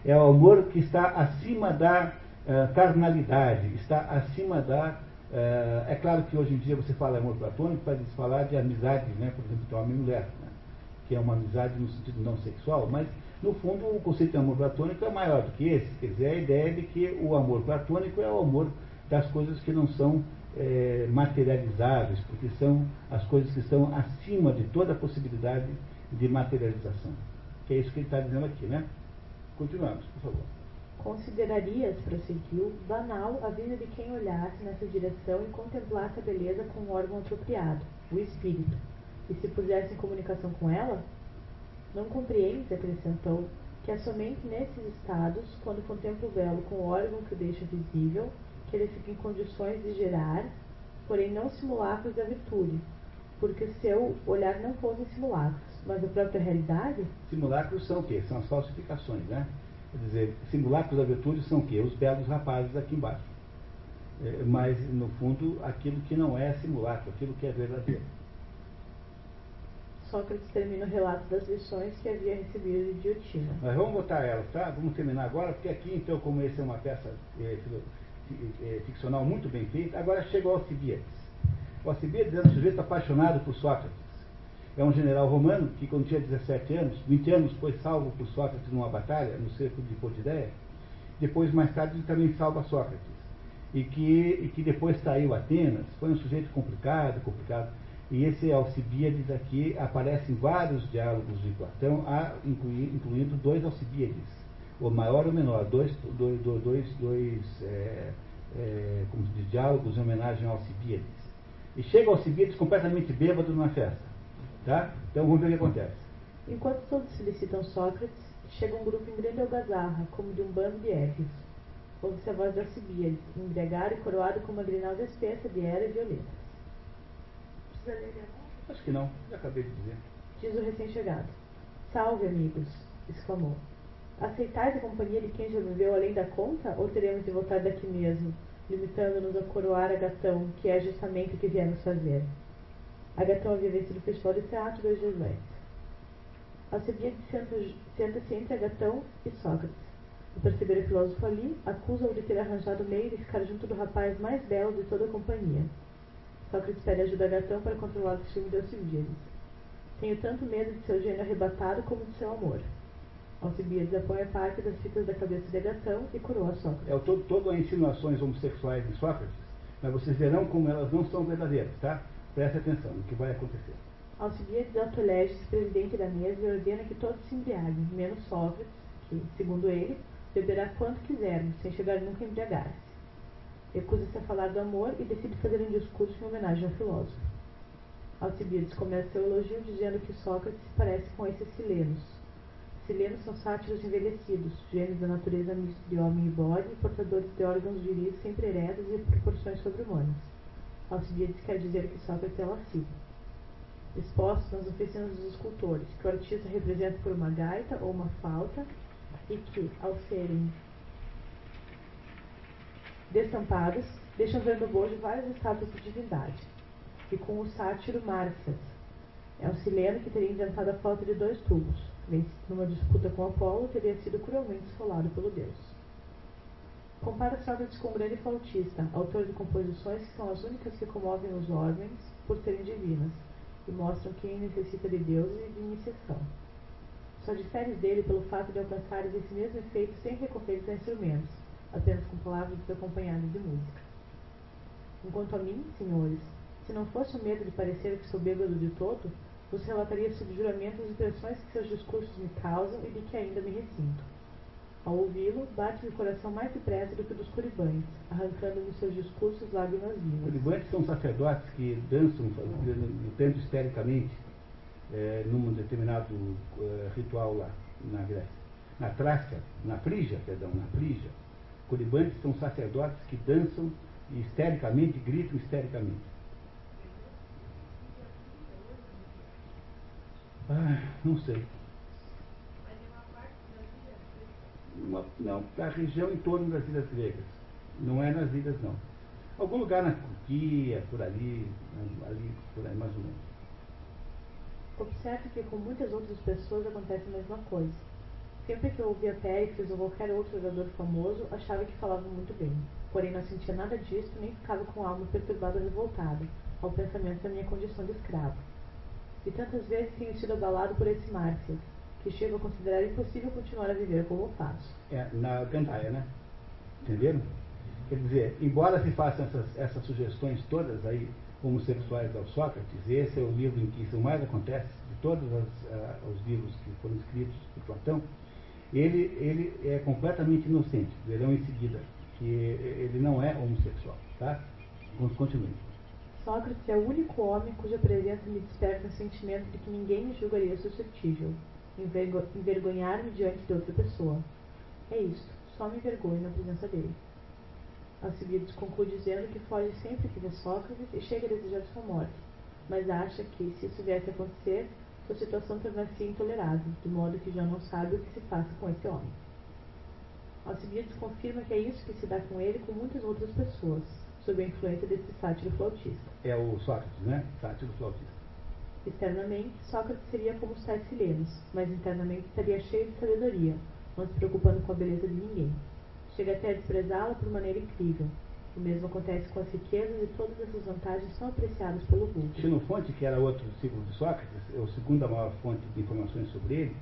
É o amor que está acima da uh, carnalidade, está acima da. Uh, é claro que hoje em dia você fala amor platônico para falar de amizade, né? por exemplo, tem uma mulher, né? que é uma amizade no sentido não sexual, mas no fundo o conceito de amor platônico é maior do que esse. Quer dizer, a ideia de que o amor platônico é o amor das coisas que não são é, materializáveis, porque são as coisas que estão acima de toda a possibilidade de materialização. Que é isso que ele está dizendo aqui, né? Continuamos, por favor. Considerarias, prosseguiu, banal a vida de quem olhasse nessa direção e contemplasse a beleza com um órgão apropriado, o espírito, e se pusesse em comunicação com ela? Não compreendes, acrescentou, que é somente nesses estados, quando contempla o belo com o órgão que o deixa visível, que ele fica em condições de gerar, porém não simulacros da virtude, porque seu olhar não fossem simulacros, mas a própria realidade? Simulacros são o quê? São as falsificações, né? Quer dizer, simulacros da virtude são o quê? Os belos rapazes aqui embaixo. É, mas, no fundo, aquilo que não é simulacro, aquilo que é verdadeiro. Sócrates termina o relato das lições que havia recebido de Diotima. Mas vamos botar elas, tá? Vamos terminar agora, porque aqui, então, como essa é uma peça é, ficcional muito bem feita. Agora chega o Alcibiades. O Alcibiades é um sujeito apaixonado por Sócrates. É um general romano que, quando tinha 17 anos, 20 anos, foi salvo por Sócrates numa batalha, no cerco de Potideia. Depois, mais tarde, ele também salva Sócrates. E que, e que depois traiu Atenas. Foi um sujeito complicado, complicado. E esse Alcibiades aqui aparece em vários diálogos de Platão, incluindo dois Alcibiades o maior ou menor, dois, dois, dois, dois é, é, como se diz, diálogos em homenagem ao Alcibiades. E chega ao Alcibiades completamente bêbado numa festa. Tá? Então vamos ver o que acontece. Enquanto todos felicitam Sócrates, chega um grupo em grande algazarra, como de um bando de épios. Ouve-se a voz de Alcibiades, embriagado e coroado com uma grinalda espessa de era e violetas. Precisa ler Acho que não, já acabei de dizer. Diz o recém-chegado. Salve, amigos! exclamou. Aceitais a companhia de quem já viveu além da conta, ou teremos de voltar daqui mesmo, limitando-nos a coroar Agatão, que é justamente o que viemos fazer? Agatão havia vencido o festival de teatro dos jesuítas. Alcibiades senta-se entre Agatão e Sócrates. Ao perceber o filósofo ali, acusa-o de ter arranjado meio de ficar junto do rapaz mais belo de toda a companhia. Sócrates pede ajuda a Agatão para controlar o ciúme de Alcibiades. Tenho tanto medo de seu gênio arrebatado como de seu amor. Alcibiades apoia parte das fitas da cabeça de Agatão e coroa Sócrates. É, todo, todo insinuações homossexuais de Sócrates, mas vocês verão como elas não são verdadeiras, tá? Preste atenção no que vai acontecer. Alcibiades autolege-se presidente da mesa e ordena que todos se embriaguem, menos Sócrates, que, segundo ele, beberá quanto quisermos, sem chegar nunca a embriagar-se. Recusa-se a falar do amor e decide fazer um discurso em homenagem ao filósofo. Alcibiades começa seu elogio dizendo que Sócrates se parece com esses silenos, Silenos são sátiros envelhecidos, gênios da natureza mista de homem e bode, portadores de órgãos viris sempre eredos e proporções sobre-humanas. Alcibiades quer dizer que Sócrates é lascivo. Expostos nas oficinas dos escultores, que o artista representa por uma gaita ou uma flauta, e que, ao serem destampados, deixam ver no bojo várias estátuas de divindade. E com o sátiro Márcias, é um sileno que teria inventado a flauta de dois tubos numa disputa com Apolo, teria sido cruelmente esfolado pelo deus. Compara Sócrates com um grande flautista, autor de composições que são as únicas que comovem os órgãos por serem divinas, e mostram quem necessita de Deus e de iniciação. Só diferes dele pelo fato de alcançares esse mesmo efeito sem recorrer a instrumentos, apenas com palavras acompanhadas de música. Enquanto a mim, senhores, se não fosse o medo de parecer que sou bêbado de todo, vos relataria subjuramentos e impressões que seus discursos me causam e de que ainda me ressinto. Ao ouvi-lo, bate-me o coração mais depressa do que o dos coribantes, arrancando-me seus discursos lágrimas vivas. Coribantes são sacerdotes que dançam, tanto histericamente, é, num determinado é, ritual lá na Grécia. Na Trácia, na Frígia, perdão, na Frígia, coribantes são sacerdotes que dançam histericamente, gritam histericamente. Ah, não sei. Uma, não, a região em torno das ilhas gregas. Não é nas ilhas, não. Algum lugar na Turquia, por ali, ali, por aí mais ou menos. Observe que com muitas outras pessoas acontece a mesma coisa. Sempre que eu ouvia Péricles ou qualquer outro orador famoso, achava que falava muito bem. Porém, não sentia nada disso nem ficava com alma perturbada ou revoltada ao pensamento da minha condição de escravo. E tantas vezes tenho sido abalado por esse Márcio, que chego a considerar impossível continuar a viver como faço. É, na gandaia, né? Entenderam? Quer dizer, embora se façam essas, essas sugestões todas aí homossexuais ao Sócrates, esse é o livro em que isso mais acontece, de todos as, uh, os livros que foram escritos por Platão, ele, ele é completamente inocente. Verão em seguida que ele não é homossexual. Tá? Vamos continuar. Sócrates é o único homem cuja presença me desperta um sentimento de que ninguém me julgaria suscetível, envergonhar-me diante de outra pessoa. É isto, só me envergonho na presença dele. Alcibiades conclui dizendo que foge sempre que vê Sócrates e chega a desejar sua morte, mas acha que, se isso viesse a acontecer, sua situação tornar-se intolerável, de modo que já não sabe o que se faça com esse homem. Alcibiades confirma que é isso que se dá com ele e com muitas outras pessoas, sob a influência desse sátiro flautista. É o Sócrates, né? Sátiro flautista. Externamente, Sócrates seria como os silenos, mas internamente estaria cheio de sabedoria, não se preocupando com a beleza de ninguém. Chega até a desprezá-la por maneira incrível. O mesmo acontece com as riquezas e todas essas vantagens são apreciadas pelo vulgo. Xenofonte, que era outro discípulo de Sócrates, é a segunda maior fonte de informações sobre ele,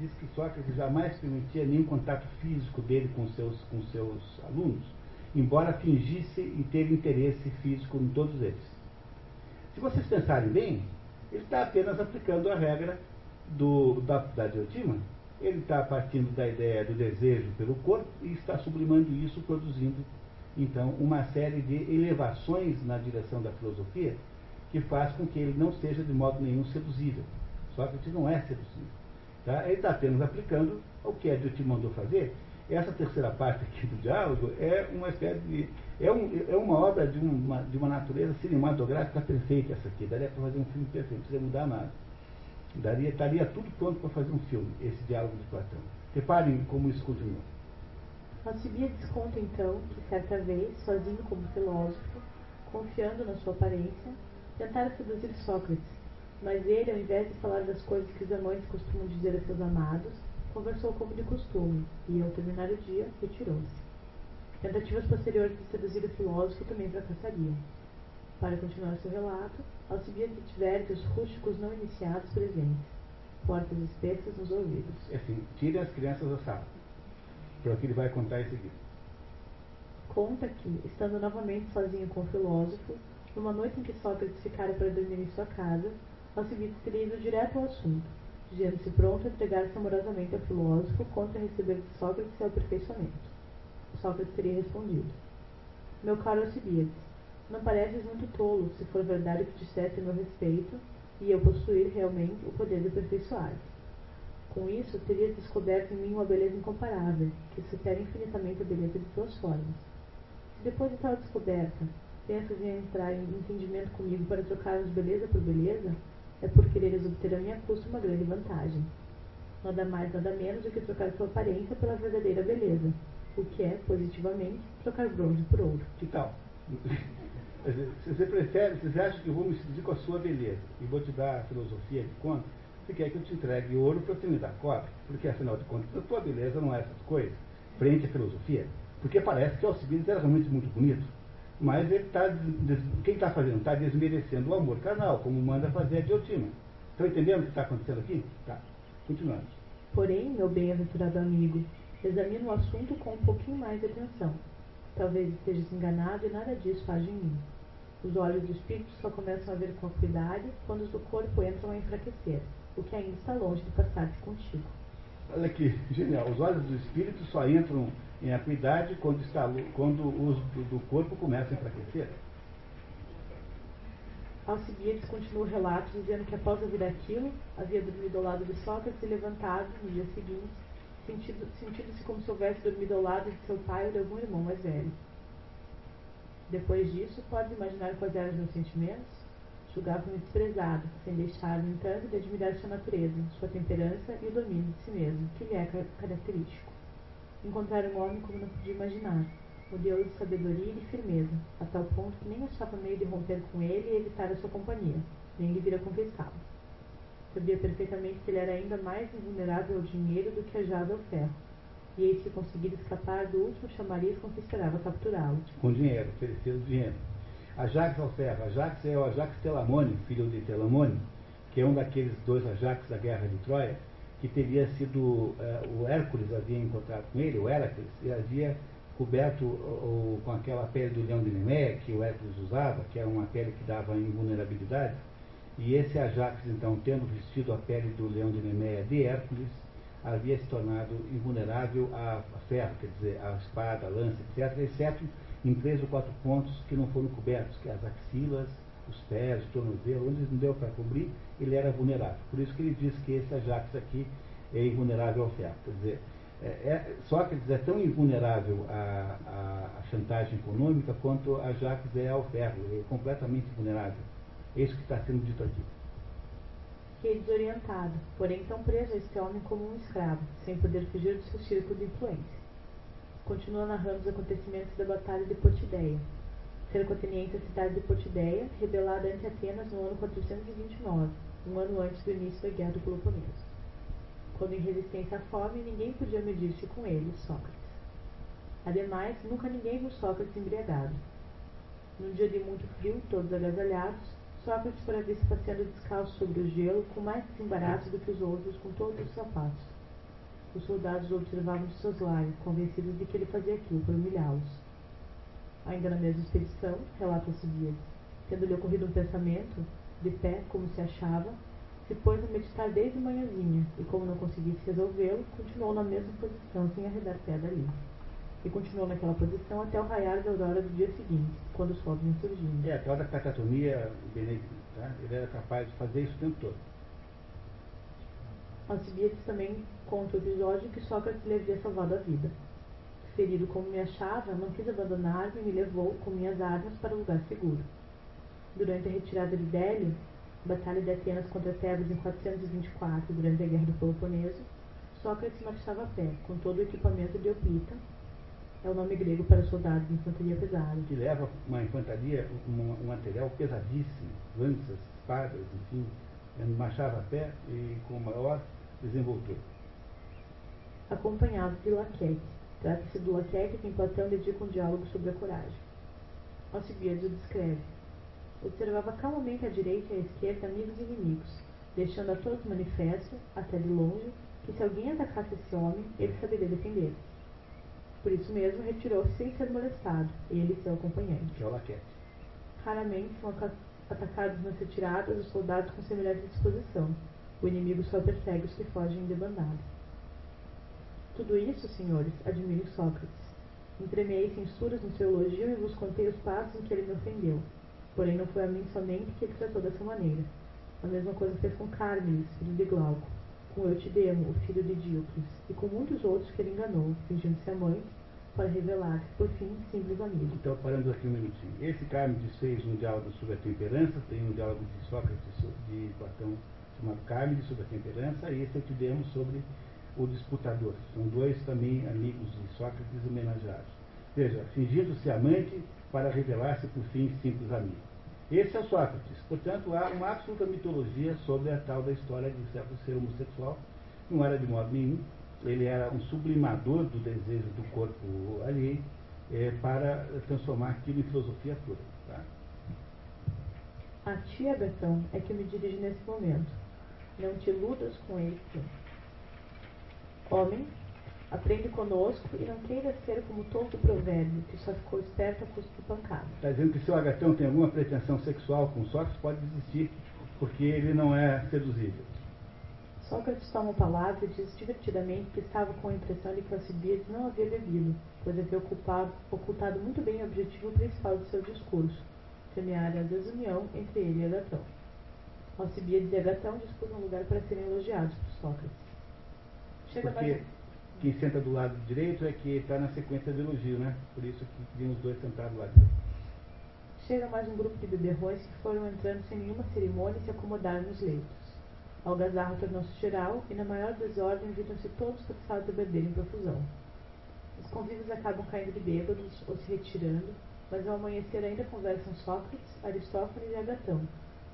diz que Sócrates jamais permitia nenhum contato físico dele com seus, com seus alunos, embora fingisse e teve interesse físico em todos eles. Se vocês pensarem bem, ele está apenas aplicando a regra do, da, da Diotima. Ele está partindo da ideia do desejo pelo corpo e está sublimando isso, produzindo, então, uma série de elevações na direção da filosofia que faz com que ele não seja de modo nenhum seduzível. Sócrates não é seduzível. Tá? Ele está apenas aplicando o que a Diotima mandou fazer essa terceira parte aqui do diálogo é uma espécie de. É, um, é uma obra de uma, de uma natureza cinematográfica perfeita, essa aqui. Daria para fazer um filme perfeito, não precisa mudar nada. Daria, estaria tudo pronto para fazer um filme, esse diálogo de Platão. Reparem como isso continua. Alcibiades conta então que certa vez, sozinho como filósofo, confiando na sua aparência, tentara seduzir Sócrates, mas ele, ao invés de falar das coisas que os amantes costumam dizer a seus amados, conversou como de costume, e, ao terminar o dia, retirou-se. Tentativas posteriores de seduzir o filósofo também fracassariam. Para continuar seu relato, Alcibiades adverte os rústicos não iniciados presentes, portas espessas nos ouvidos. É assim, tirem as crianças da sala, para o que ele vai contar em seguida. Conta que, estando novamente sozinho com o filósofo, numa noite em que Sócrates ficara para dormir em sua casa, Alcibiades teria ido direto ao assunto, dizendo-se pronto a entregar-se amorosamente ao filósofo contra receber de Sócrates seu aperfeiçoamento. Sócrates teria respondido: Meu caro Alcibiades, não pareces muito tolo se for verdade o que disseste a meu respeito e eu possuir realmente o poder de aperfeiçoar-te. Com isso, terias descoberto em mim uma beleza incomparável, que supera infinitamente a beleza de tuas formas. Se depois de tal descoberta pensas em entrar em entendimento comigo para trocarmos beleza por beleza, é por quereres obter a minha custa uma grande vantagem. Nada mais, nada menos do que trocar sua aparência pela verdadeira beleza, o que é, positivamente, trocar bronze por ouro. Que tal? Se você prefere, se você acha que eu vou me seduzir com a sua beleza e vou te dar a filosofia de conta, você quer que eu te entregue ouro para você me dar cobre? Porque, afinal de contas, a tua beleza não é essas coisas, frente à filosofia. Porque parece que Alcibiades era realmente muito bonito. Mas ele está, quem está fazendo? Está desmerecendo o amor carnal, como manda fazer a Diotima. Estão entendendo o que está acontecendo aqui? Tá. Continuando. Porém, meu bem-aventurado amigo, examina o assunto com um pouquinho mais de atenção. Talvez estejas enganado e nada disso faz em mim. Os olhos do espírito só começam a ver com acuidade quando os do corpo entram a enfraquecer, o que ainda está longe de passar-se contigo. Olha que genial. Os olhos do espírito só entram em acuidade quando, quando os do, do corpo começam a enfraquecer. Alcibiades continua o relato dizendo que após ouvir aquilo, havia dormido ao lado de Sócrates e levantado, no dia seguinte, sentindo-se sentindo como se houvesse dormido ao lado de seu pai ou de algum irmão mais velho. Depois disso, pode imaginar quais eram os meus sentimentos? Julgava-me desprezado, sem deixar, no entanto, de admirar sua natureza, sua temperança e o domínio de si mesmo, que lhe é característico. Encontrar um homem como não podia imaginar, modelo de sabedoria e de firmeza, a tal ponto que nem achava meio de romper com ele e evitar a sua companhia, nem de vir a conquistá-lo. Sabia perfeitamente que ele era ainda mais invulnerável ao dinheiro do que a jada ao ferro, e eis que conseguira escapar do último chamariz com que esperava capturá-lo. Com dinheiro, ofereceu dinheiro. Ajax ao ferro. Ajax é o Ajax Telamone, filho de Telamone, que é um daqueles dois Ajax da guerra de Troia, que teria sido, eh, o Hércules havia encontrado com ele, o Hércules, e havia coberto o, com aquela pele do leão de Nemé, que o Hércules usava, que era uma pele que dava invulnerabilidade, e esse Ajax, então, tendo vestido a pele do leão de Nemé de Hércules, havia se tornado invulnerável a ferro, quer dizer, a espada, a lança, etc., exceto em três ou quatro pontos que não foram cobertos, que é as axilas, os pés, o tornozelo, onde não deu para cobrir, ele era vulnerável. Por isso que ele diz que esse Ajax aqui é invulnerável ao ferro. Quer dizer, é, é, Sócrates é tão invulnerável à, à, à, chantagem econômica quanto Ajax é ao ferro, é completamente vulnerável. É isso que está sendo dito aqui. Fiquei desorientado, porém tão preso a este homem como um escravo, sem poder fugir do seu círculo de influência. Continua narrando os acontecimentos da Batalha de Potideia. Cercoteniente a cidade de Potideia, rebelada ante Atenas no ano 429, um ano antes do início da Guerra do Peloponeso. Quando em resistência à fome, ninguém podia medir-se com ele, Sócrates. Ademais, nunca ninguém viu Sócrates embriagado. Num dia de muito frio, todos agasalhados, Sócrates fora visto passeando descalço sobre o gelo, com mais desembaraço do que os outros, com todos os sapatos. Os soldados observavam de soslaio, convencidos de que ele fazia aquilo para humilhá-los. Ainda na mesma expedição, relata Alcibiades, tendo-lhe ocorrido um pensamento, de pé, como se achava, se pôs a meditar desde manhãzinha, e como não conseguisse resolvê-lo, continuou na mesma posição, sem arredar pé dali. E continuou naquela posição até o raiar da aurora do dia seguinte, quando o sol vinha surgindo. É, a tal da catatonia tá? Ele era capaz de fazer isso o tempo todo. Alcibiades também conta o episódio em que Sócrates lhe havia salvado a vida. Ferido como me achava, não quis abandonar-me e me levou com minhas armas para um lugar seguro. Durante a retirada de Délio, batalha de Atenas contra Tebas em 424, durante a Guerra do Peloponeso, Sócrates marchava a pé, com todo o equipamento de Euclita, é o nome grego para soldados de infantaria pesada. Que leva uma infantaria, um, um material pesadíssimo, lanças, espadas, enfim, marchava a pé e com maior desenvoltura. Acompanhado de Laquete. Trata-se do Laquete que em Platão dedica um diálogo sobre a coragem. Alcibiades o descreve. Observava calmamente à direita e à esquerda amigos e inimigos, deixando a todos manifesto, até de longe, que se alguém atacasse esse homem, ele saberia defender. Por isso mesmo, retirou-se sem ser molestado, ele e seu acompanhante. Que é o Laquete. Raramente são atacados nas retiradas os soldados com semelhante disposição. O inimigo só persegue os que fogem debandado. Tudo isso, senhores, admiro Sócrates. Entremei censuras no seu elogio e vos contei os passos em que ele me ofendeu. Porém, não foi a mim somente que ele tratou dessa maneira. A mesma coisa fez com Carmes, filho de Glauco, com Eutidemo, o filho de Díocles, e com muitos outros que ele enganou, fingindo-se amante, para revelar-se, por fim, simples amigo. Então, parando aqui um minutinho. Esse Carmes fez um diálogo sobre a temperança, tem um diálogo de Sócrates, de Platão, chamado Carmes sobre a temperança, e esse Eutidemo sobre o disputador. São dois também amigos de Sócrates homenageados. Veja, fingindo-se amante para revelar-se, por fim, simples amigo. Esse é o Sócrates. Portanto, há uma absoluta mitologia sobre a tal da história de ser homossexual. Não era de modo nenhum. Ele era um sublimador do desejo do corpo alheio é, para transformar aquilo em filosofia pura. Tá? A tia Betão é que me dirige nesse momento. Não te iludas com ele. Homem, aprende conosco e não queira ser como todo provérbio, que só ficou esperto a custo de pancada. Está dizendo que se o Agatão tem alguma pretensão sexual com Sócrates, pode desistir, porque ele não é seduzível. Sócrates toma a palavra e diz divertidamente que estava com a impressão de que Alcibiades não havia bebido, pois havia ocupado, ocultado muito bem o objetivo principal de seu discurso, semear a desunião entre ele e Agatão. Alcibiades e Agatão disputam lugar para serem elogiados por Sócrates. Porque quem senta do lado direito é que está na sequência do elogio, né? Por isso que vinham os dois sentados lá direito. Chega mais um grupo de beberrões que foram entrando sem nenhuma cerimônia e se acomodaram nos leitos. A algazarra tornou-se geral e, na maior desordem, viram-se todos forçados a beber em profusão. Os convívios acabam caindo de bêbados ou se retirando, mas ao amanhecer ainda conversam Sócrates, Aristófanes e Agatão,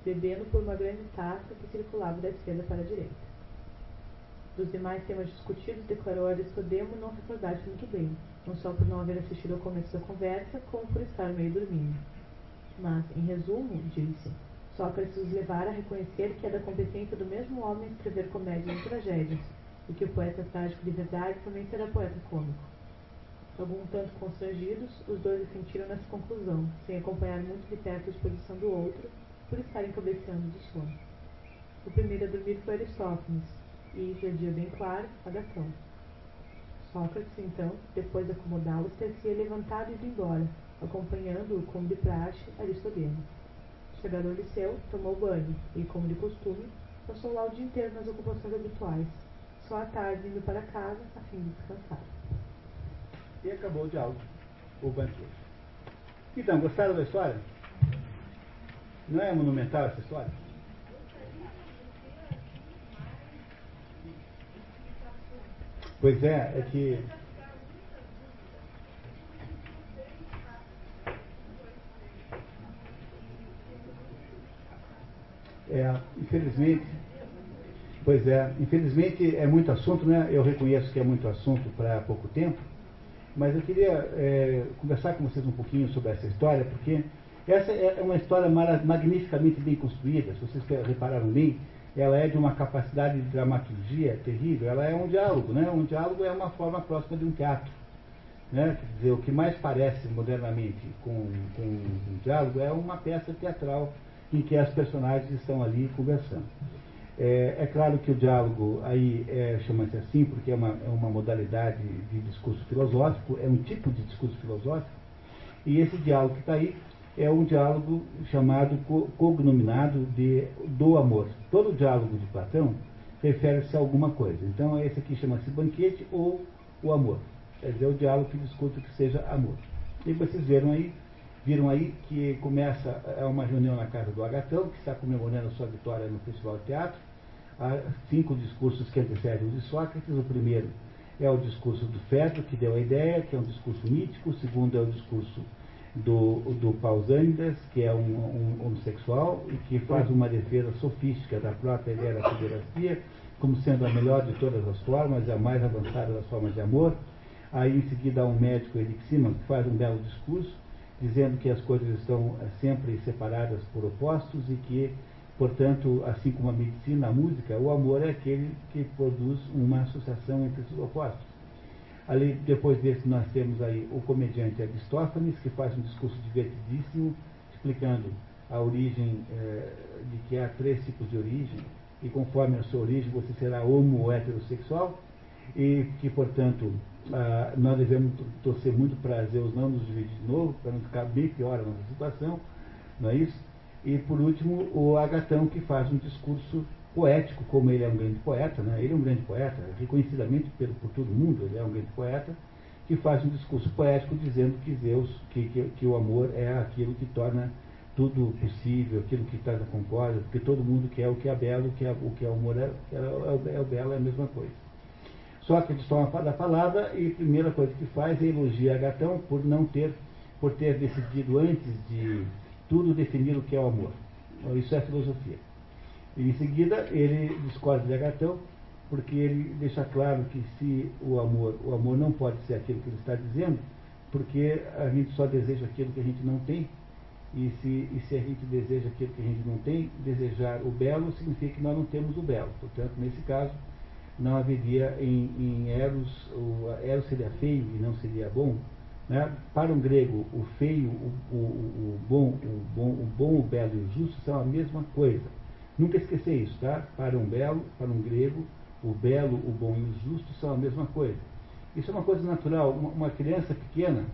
bebendo por uma grande taça que circulava da esquerda para a direita. Dos demais temas discutidos, declarou Aristodemo não recordar-se muito bem, não só por não haver assistido ao começo da conversa, como por estar meio dormindo. Mas, em resumo, disse, Sócrates os levara a reconhecer que é da competência do mesmo homem escrever comédias e tragédias, e que o poeta trágico de verdade também será poeta cômico. Algum tanto constrangidos, os dois assentiram nessa conclusão, sem acompanhar muito de perto a exposição do outro, por estarem cabeceando de sono. O primeiro a dormir foi Aristófanes, e, já dia bem claro, Agatão. Sócrates, então, depois de acomodá-los, ter-se levantado e ido embora, acompanhando-o, como de praxe, Aristodemo. Chegado ao liceu, tomou banho e, como de costume, passou lá o dia inteiro nas ocupações habituais, só à tarde indo para casa a fim de descansar. E acabou o diálogo, o banquete. Então, gostaram da história? Não é monumental essa história? Pois é, é que. É, infelizmente, pois é, infelizmente é muito assunto, né? Eu reconheço que é muito assunto para pouco tempo, mas eu queria é, conversar com vocês um pouquinho sobre essa história, porque essa é uma história magnificamente bem construída, se vocês repararam bem, ela é de uma capacidade de dramaturgia terrível, ela é um diálogo, né? Um diálogo é uma forma próxima de um teatro. Né? Quer dizer, o que mais parece modernamente com, com um diálogo é uma peça teatral em que as personagens estão ali conversando. É, é claro que o diálogo aí é, chama-se assim porque é uma, é uma modalidade de discurso filosófico, é um tipo de discurso filosófico, e esse diálogo que está aí é um diálogo chamado, cognominado de do amor. Todo diálogo de Platão refere-se a alguma coisa. Então, esse aqui chama-se banquete ou o amor. Quer dizer, é o diálogo que discute que seja amor. E vocês viram aí, viram aí que começa é uma reunião na casa do Agatão, que está comemorando sua vitória no Festival de Teatro. há cinco discursos que antecedem os de Sócrates. O primeiro é o discurso do Fedro, que deu a ideia, que é um discurso mítico. O segundo é o discurso do, do Pausanidas, que é um, um, homossexual e que faz uma defesa sofística da própria ideia da pederastia, como sendo a melhor de todas as formas, a mais avançada das formas de amor. Aí, em seguida, há um médico, Elixima, que faz um belo discurso, dizendo que as coisas estão sempre separadas por opostos e que, portanto, assim como a medicina, a música, o amor é aquele que produz uma associação entre esses opostos. Ali, depois desse, nós temos aí o comediante Aristófanes, que faz um discurso divertidíssimo, explicando a origem, eh, de que há três tipos de origem, e conforme a sua origem você será homo ou heterossexual, e que, portanto, ah, nós devemos torcer muito para Zeus não nos dividir de novo, para não ficar bem pior a nossa situação, não é isso? E, por último, o Agatão, que faz um discurso poético, como ele é um grande poeta, né? ele é um grande poeta, reconhecidamente pelo, por todo mundo, ele é um grande poeta, que faz um discurso poético dizendo que Deus, que, que, que o amor é aquilo que torna tudo possível, aquilo que traz a concórdia, porque todo mundo quer o que é belo, o que é, o que é amor é, é, é, é o belo, é a mesma coisa. Só que eles tomam da palavra e a primeira coisa que faz é elogiar Agatão por não ter, por ter decidido antes de tudo definir o que é o amor. Então, isso é filosofia. E em seguida ele discorda de Agatão, porque ele deixa claro que se o amor, o amor não pode ser aquilo que ele está dizendo, porque a gente só deseja aquilo que a gente não tem, e se, e se a gente deseja aquilo que a gente não tem, desejar o belo significa que nós não temos o belo. Portanto, nesse caso, não haveria em, em Eros, o Eros seria feio e não seria bom. Né? Para um grego, o feio, o, o, o, bom, o, bom, o bom, o belo e o justo são a mesma coisa. Nunca esquecer isso, tá? Para um belo, para um grego, o belo, o bom e o justo são a mesma coisa. Isso é uma coisa natural. Uma, criança pequena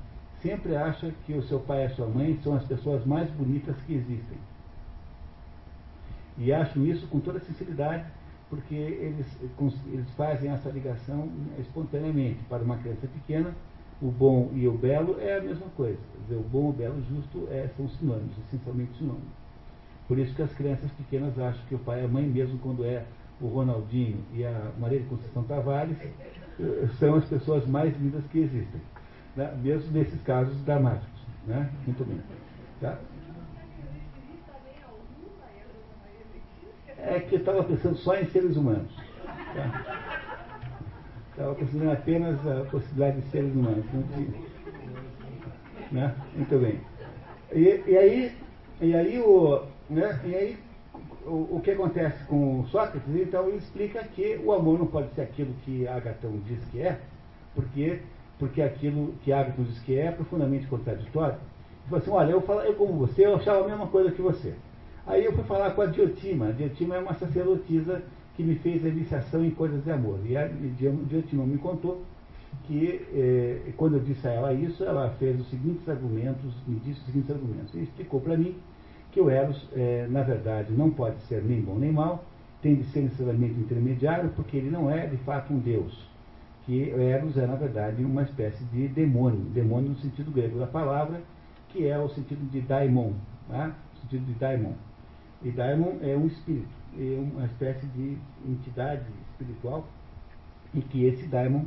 sempre acha que o seu pai e a sua mãe são as pessoas mais bonitas que existem. E acham isso com toda sinceridade, porque eles, eles fazem essa ligação espontaneamente. Para uma criança pequena, o bom e o belo é a mesma coisa. Quer dizer, o bom, o belo, o justo é, são sinônimos, essencialmente sinônimos. Por isso que as crianças pequenas acham que o pai e a mãe, mesmo quando é o Ronaldinho e a Maria de Conceição Tavares, eh, são as pessoas mais lindas que existem. Né? Mesmo nesses casos dramáticos. Né? Muito bem. Tá? É que eu estava pensando só em seres humanos. Tá? Estava considerando apenas a possibilidade de seres humanos. Né? Muito bem. E, e aí, e aí o, né? E aí, o, o, que acontece com Sócrates? Então, ele explica que o amor não pode ser aquilo que Agatão diz que é, porque, porque aquilo que Agatão diz que é é profundamente contraditório. Ele falou assim: olha, eu, falo, eu como você, eu achava a mesma coisa que você. Aí eu fui falar com a Diotima. A Diotima é uma sacerdotisa que me fez a iniciação em coisas de amor. E a Diotima me contou que, eh, quando eu disse a ela isso, ela fez os seguintes argumentos, me disse os seguintes argumentos. E explicou para mim que o Eros, é, na verdade, não pode ser nem bom nem mal, tem de ser necessariamente intermediário, porque ele não é, de fato, um Deus. Que Eros é, na verdade, uma espécie de demônio, demônio no sentido grego da palavra, que é o sentido de daimon, né? o sentido de daimon. E daimon é um espírito, é uma espécie de entidade espiritual, e que esse daimon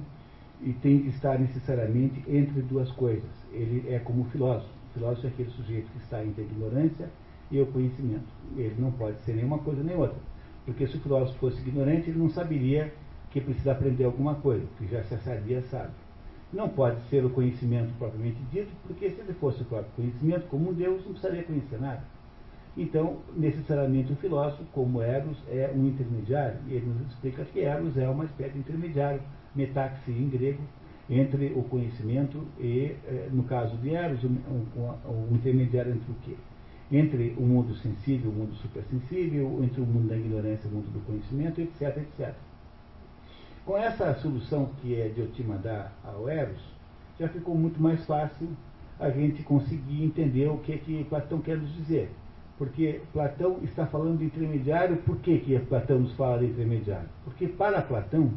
e tem de estar necessariamente entre duas coisas. Ele é como o filósofo. O filósofo é aquele sujeito que está entre a ignorância e o conhecimento. Ele não pode ser nenhuma coisa nem outra. Porque se o filósofo fosse ignorante, ele não saberia que precisa aprender alguma coisa, que já se sabia sabe. Não pode ser o conhecimento propriamente dito, porque se ele fosse o próprio conhecimento, como um Deus, não precisaria conhecer nada. Então, necessariamente o filósofo, como Eros, é um intermediário, e ele nos explica que Eros é uma espécie de intermediário, metaxi em grego, entre o conhecimento e, eh, no caso de Eros, um, um, um intermediário entre o quê? Entre o mundo sensível e o mundo supersensível, entre o mundo da ignorância e o mundo do conhecimento, etc, etc. Com essa solução que é Diotima dá ao Eros, já ficou muito mais fácil a gente conseguir entender o que, que Platão quer nos dizer. Porque Platão está falando de intermediário, por que, que Platão nos fala de intermediário? Porque para Platão,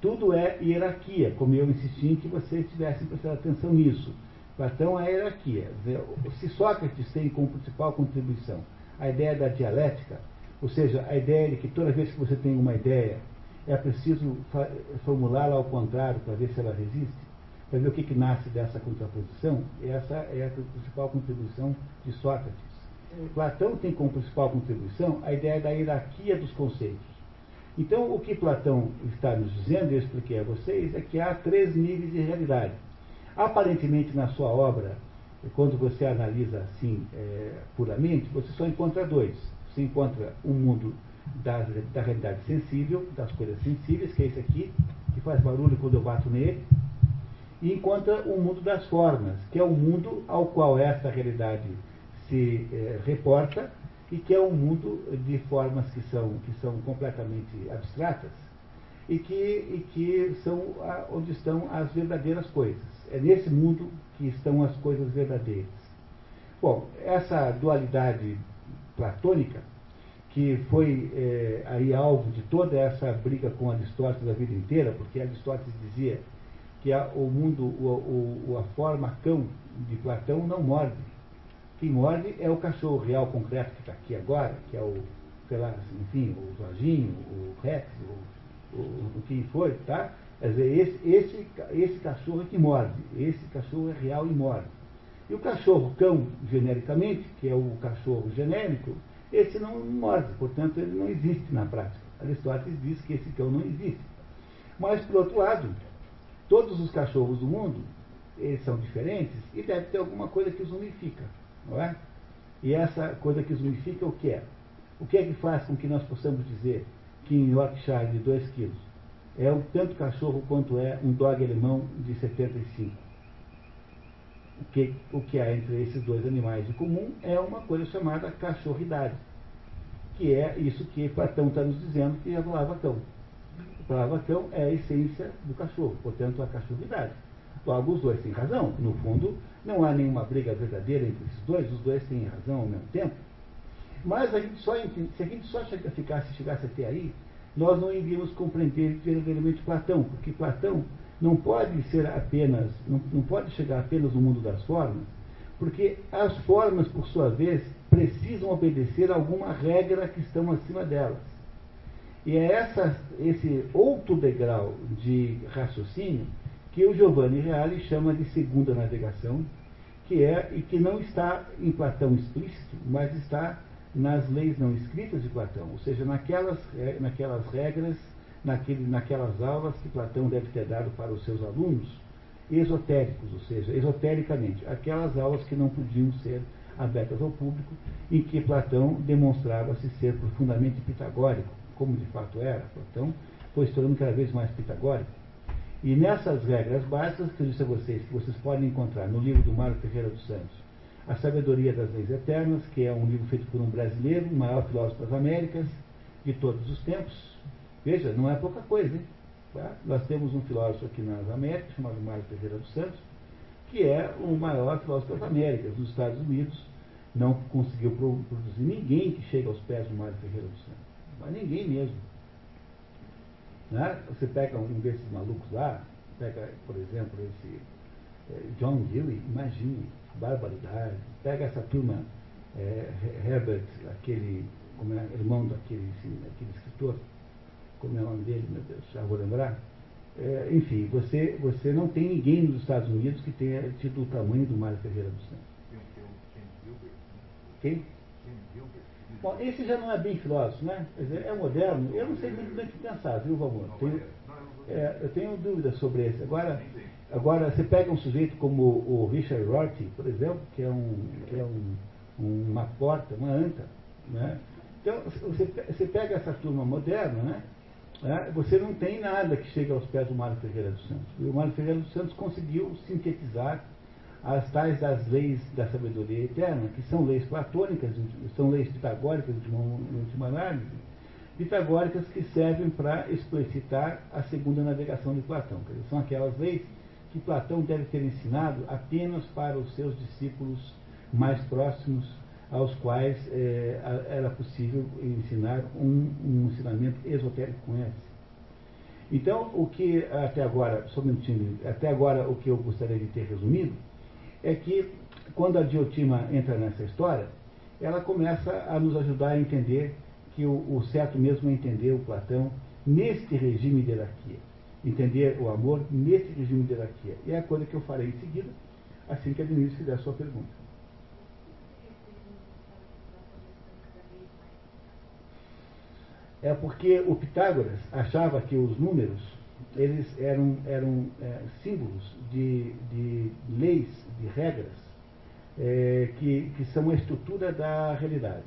tudo é hierarquia, como eu insisti em que vocês tivessem prestado atenção nisso Platão a hierarquia. Se Sócrates tem como principal contribuição a ideia da dialética, Ou seja, a ideia de que toda vez que você tem uma ideia, é preciso formulá-la ao contrário para ver se ela resiste, para ver o que, que nasce dessa contraposição, essa é a principal contribuição de Sócrates. Platão tem como principal contribuição a ideia da hierarquia dos conceitos. Então, o que Platão está nos dizendo, eu expliquei a vocês, é que há três níveis de realidade. Aparentemente, na sua obra, quando você analisa assim é, puramente, você só encontra dois. Você encontra o um mundo da, da realidade sensível, das coisas sensíveis, que é esse aqui, que faz barulho quando eu bato nele, e encontra o mundo das formas, que é o mundo ao qual essa realidade se é, reporta e que é um mundo de formas que são, que são completamente abstratas e que, e que são a, onde estão as verdadeiras coisas. É nesse mundo que estão as coisas verdadeiras. Bom, essa dualidade platônica, que foi é, aí alvo de toda essa briga com Aristóteles a vida inteira, porque Aristóteles dizia que a, o mundo, o, o, a forma cão de Platão não morde. Quem morde é o cachorro real concreto que está aqui agora, que é o, sei lá, enfim, o Jorginho, o Rex, o, o, o quem for, tá? Quer dizer, esse, esse, esse cachorro é que morde, esse cachorro é real e morde. E o cachorro cão, genericamente, que é o cachorro genérico, esse não morde, portanto ele não existe na prática. Aristóteles diz que esse cão não existe. Mas, por outro lado, todos os cachorros do mundo, eles são diferentes e deve ter alguma coisa que os unifica, não é? E essa coisa que os unifica o que é? O que é que faz com que nós possamos dizer que em Yorkshire de 2 quilos é um tanto cachorro quanto é um dog alemão de 75? O que, o que há entre esses dois animais de comum é uma coisa chamada cachorridade, que é isso que Platão está nos dizendo que é a palavra cão palavra cão é a essência do cachorro, portanto, a cachorridade. Logo, os dois têm razão. No fundo, não há nenhuma briga verdadeira entre esses dois, os dois têm razão ao mesmo tempo. Mas a gente só, se a gente só ficasse, chegasse até aí, nós não iríamos compreender verdadeiramente Platão, porque Platão não pode ser apenas, não, não pode chegar apenas no mundo das formas, porque as formas, por sua vez, precisam obedecer a alguma regra que estão acima delas. E é essa, esse outro degrau de raciocínio que o Giovanni Reale chama de segunda navegação, que é e que não está em Platão explícito, mas está nas leis não escritas de Platão, ou seja, naquelas, naquelas regras, naquele, naquelas aulas que Platão deve ter dado para os seus alunos, esotéricos, ou seja, esotericamente, aquelas aulas que não podiam ser abertas ao público, em que Platão demonstrava-se ser profundamente pitagórico como de fato era, Platão, foi se tornando cada vez mais pitagórico. E nessas regras básicas que eu disse a vocês, que vocês podem encontrar no livro do Mário Ferreira dos Santos, A Sabedoria das Leis Eternas, que é um livro feito por um brasileiro, o maior filósofo das Américas, de todos os tempos. Veja, não é pouca coisa, hein? Tá? Nós temos um filósofo aqui nas Américas, chamado Mário Ferreira dos Santos, que é o maior filósofo das Américas, nos Estados Unidos. Não conseguiu produzir ninguém que chegue aos pés do Mário Ferreira dos Santos mas ninguém mesmo. Né? Você pega um desses malucos lá, pega, por exemplo, esse é, John Dewey, imagine, barbaridade. Pega essa turma, é, Herbert, aquele como é, irmão daquele, daquele escritor, como é o nome dele, meu Deus, já vou lembrar. É, enfim, você, você não tem ninguém nos Estados Unidos que tenha tido o tamanho do Mário Ferreira dos Santos. Quem? Bom, esse já não é bem filósofo, né? Dizer, é moderno. Eu não sei muito bem o que pensar, viu, Valmor? Tenho, é, eu tenho dúvidas sobre esse. Agora, agora, você pega um sujeito como o Richard Rorty, por exemplo, que é, um, que é um, uma porta, uma anta, né? Então, você, você pega essa turma moderna, né? É, você não tem nada que chegue aos pés do Mário Ferreira dos Santos. E o Mário Ferreira dos Santos conseguiu sintetizar as tais das leis da sabedoria eterna, que são leis platônicas, são leis pitagóricas de última análise, pitagóricas que servem para explicitar a segunda navegação de Platão. Dizer, são aquelas leis que Platão deve ter ensinado apenas para os seus discípulos mais próximos, aos quais é, era possível ensinar um, um ensinamento esotérico com esse. Então, o que até agora, só um minutinho, até agora o que eu gostaria de ter resumido é que quando a Diotima entra nessa história, ela começa a nos ajudar a entender que o, o certo mesmo é entender o Platão neste regime de hierarquia. Entender o amor nesse regime de hierarquia. E é a coisa que eu farei em seguida, assim que a Denise fizer a sua pergunta. É porque o Pitágoras achava que os números eles eram, eram é, símbolos de, de leis, de regras, é, que, que são a estrutura da realidade.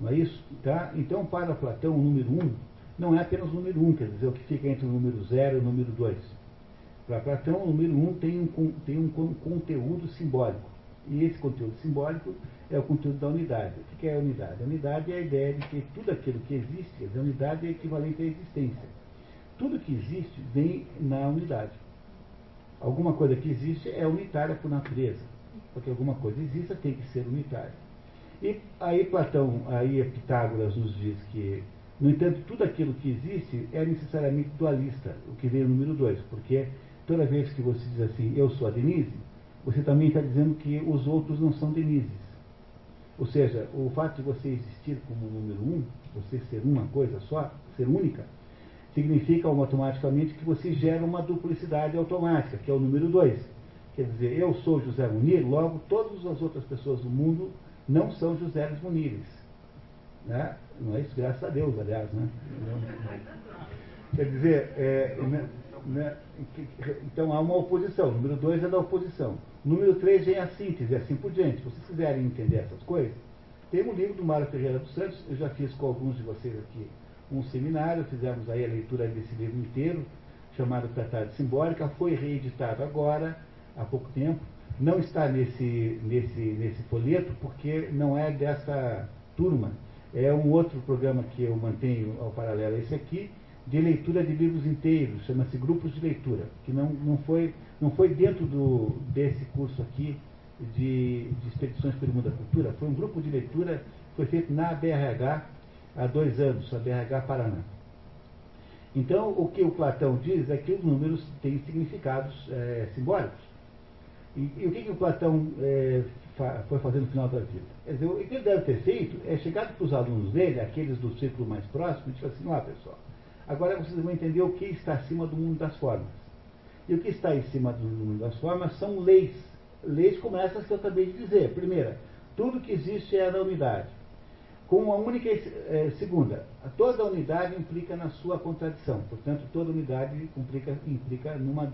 Não é isso? Tá? Então, para Platão, o número 1 um não é apenas o número 1, um, quer dizer, o que fica entre o número 0 e o número 2. Para Platão, o número 1 um tem, um, tem um conteúdo simbólico. E esse conteúdo simbólico é o conteúdo da unidade. O que é a unidade? A unidade é a ideia de que tudo aquilo que existe, a unidade é equivalente à existência. Tudo que existe vem na unidade. Alguma coisa que existe é unitária por natureza. Porque alguma coisa exista tem que ser unitária. E aí Platão, aí Pitágoras nos diz que, no entanto, tudo aquilo que existe é necessariamente dualista, o que vem no número 2, porque toda vez que você diz assim, eu sou a Denise, você também está dizendo que os outros não são Denises. Ou seja, o fato de você existir como número um, você ser uma coisa só, ser única, significa automaticamente que você gera uma duplicidade automática, que é o número dois. Quer dizer, eu sou José Munir, logo todas as outras pessoas do mundo não são José Munires. Né? Não é isso, graças a Deus, aliás. Né? Quer dizer, é, né, né, então há uma oposição. O número 2 é da oposição. Número 3 vem a síntese, assim por diante. Se vocês quiserem entender essas coisas, tem um livro do Mário Ferreira dos Santos, eu já fiz com alguns de vocês aqui um seminário, fizemos aí a leitura desse livro inteiro, chamado Tratado Simbólica, foi reeditado agora, há pouco tempo. Não está nesse, nesse, nesse folheto, porque não é dessa turma. É um outro programa que eu mantenho ao paralelo a esse aqui, de leitura de livros inteiros, chama-se Grupos de Leitura, que não, não, foi, não foi dentro do, desse curso aqui de, de Expedições pelo Mundo da Cultura, foi um grupo de leitura que foi feito na BRH há dois anos, a BRH Paraná. Então, o que o Platão diz é que os números têm significados é, simbólicos. E, e, o que, que o Platão é, foi fazer no final da vida? Quer dizer, o que ele deve ter feito é chegar para os alunos dele, aqueles do círculo mais próximo, e dizer assim, ó pessoal, Agora vocês vão entender o que está acima do mundo das formas. E o que está em cima do mundo das formas são leis. Leis como essas que eu acabei de dizer. Primeira, tudo que existe é da unidade. Com uma única. É, segunda, toda unidade implica na sua contradição. Portanto, toda unidade implica, implica numa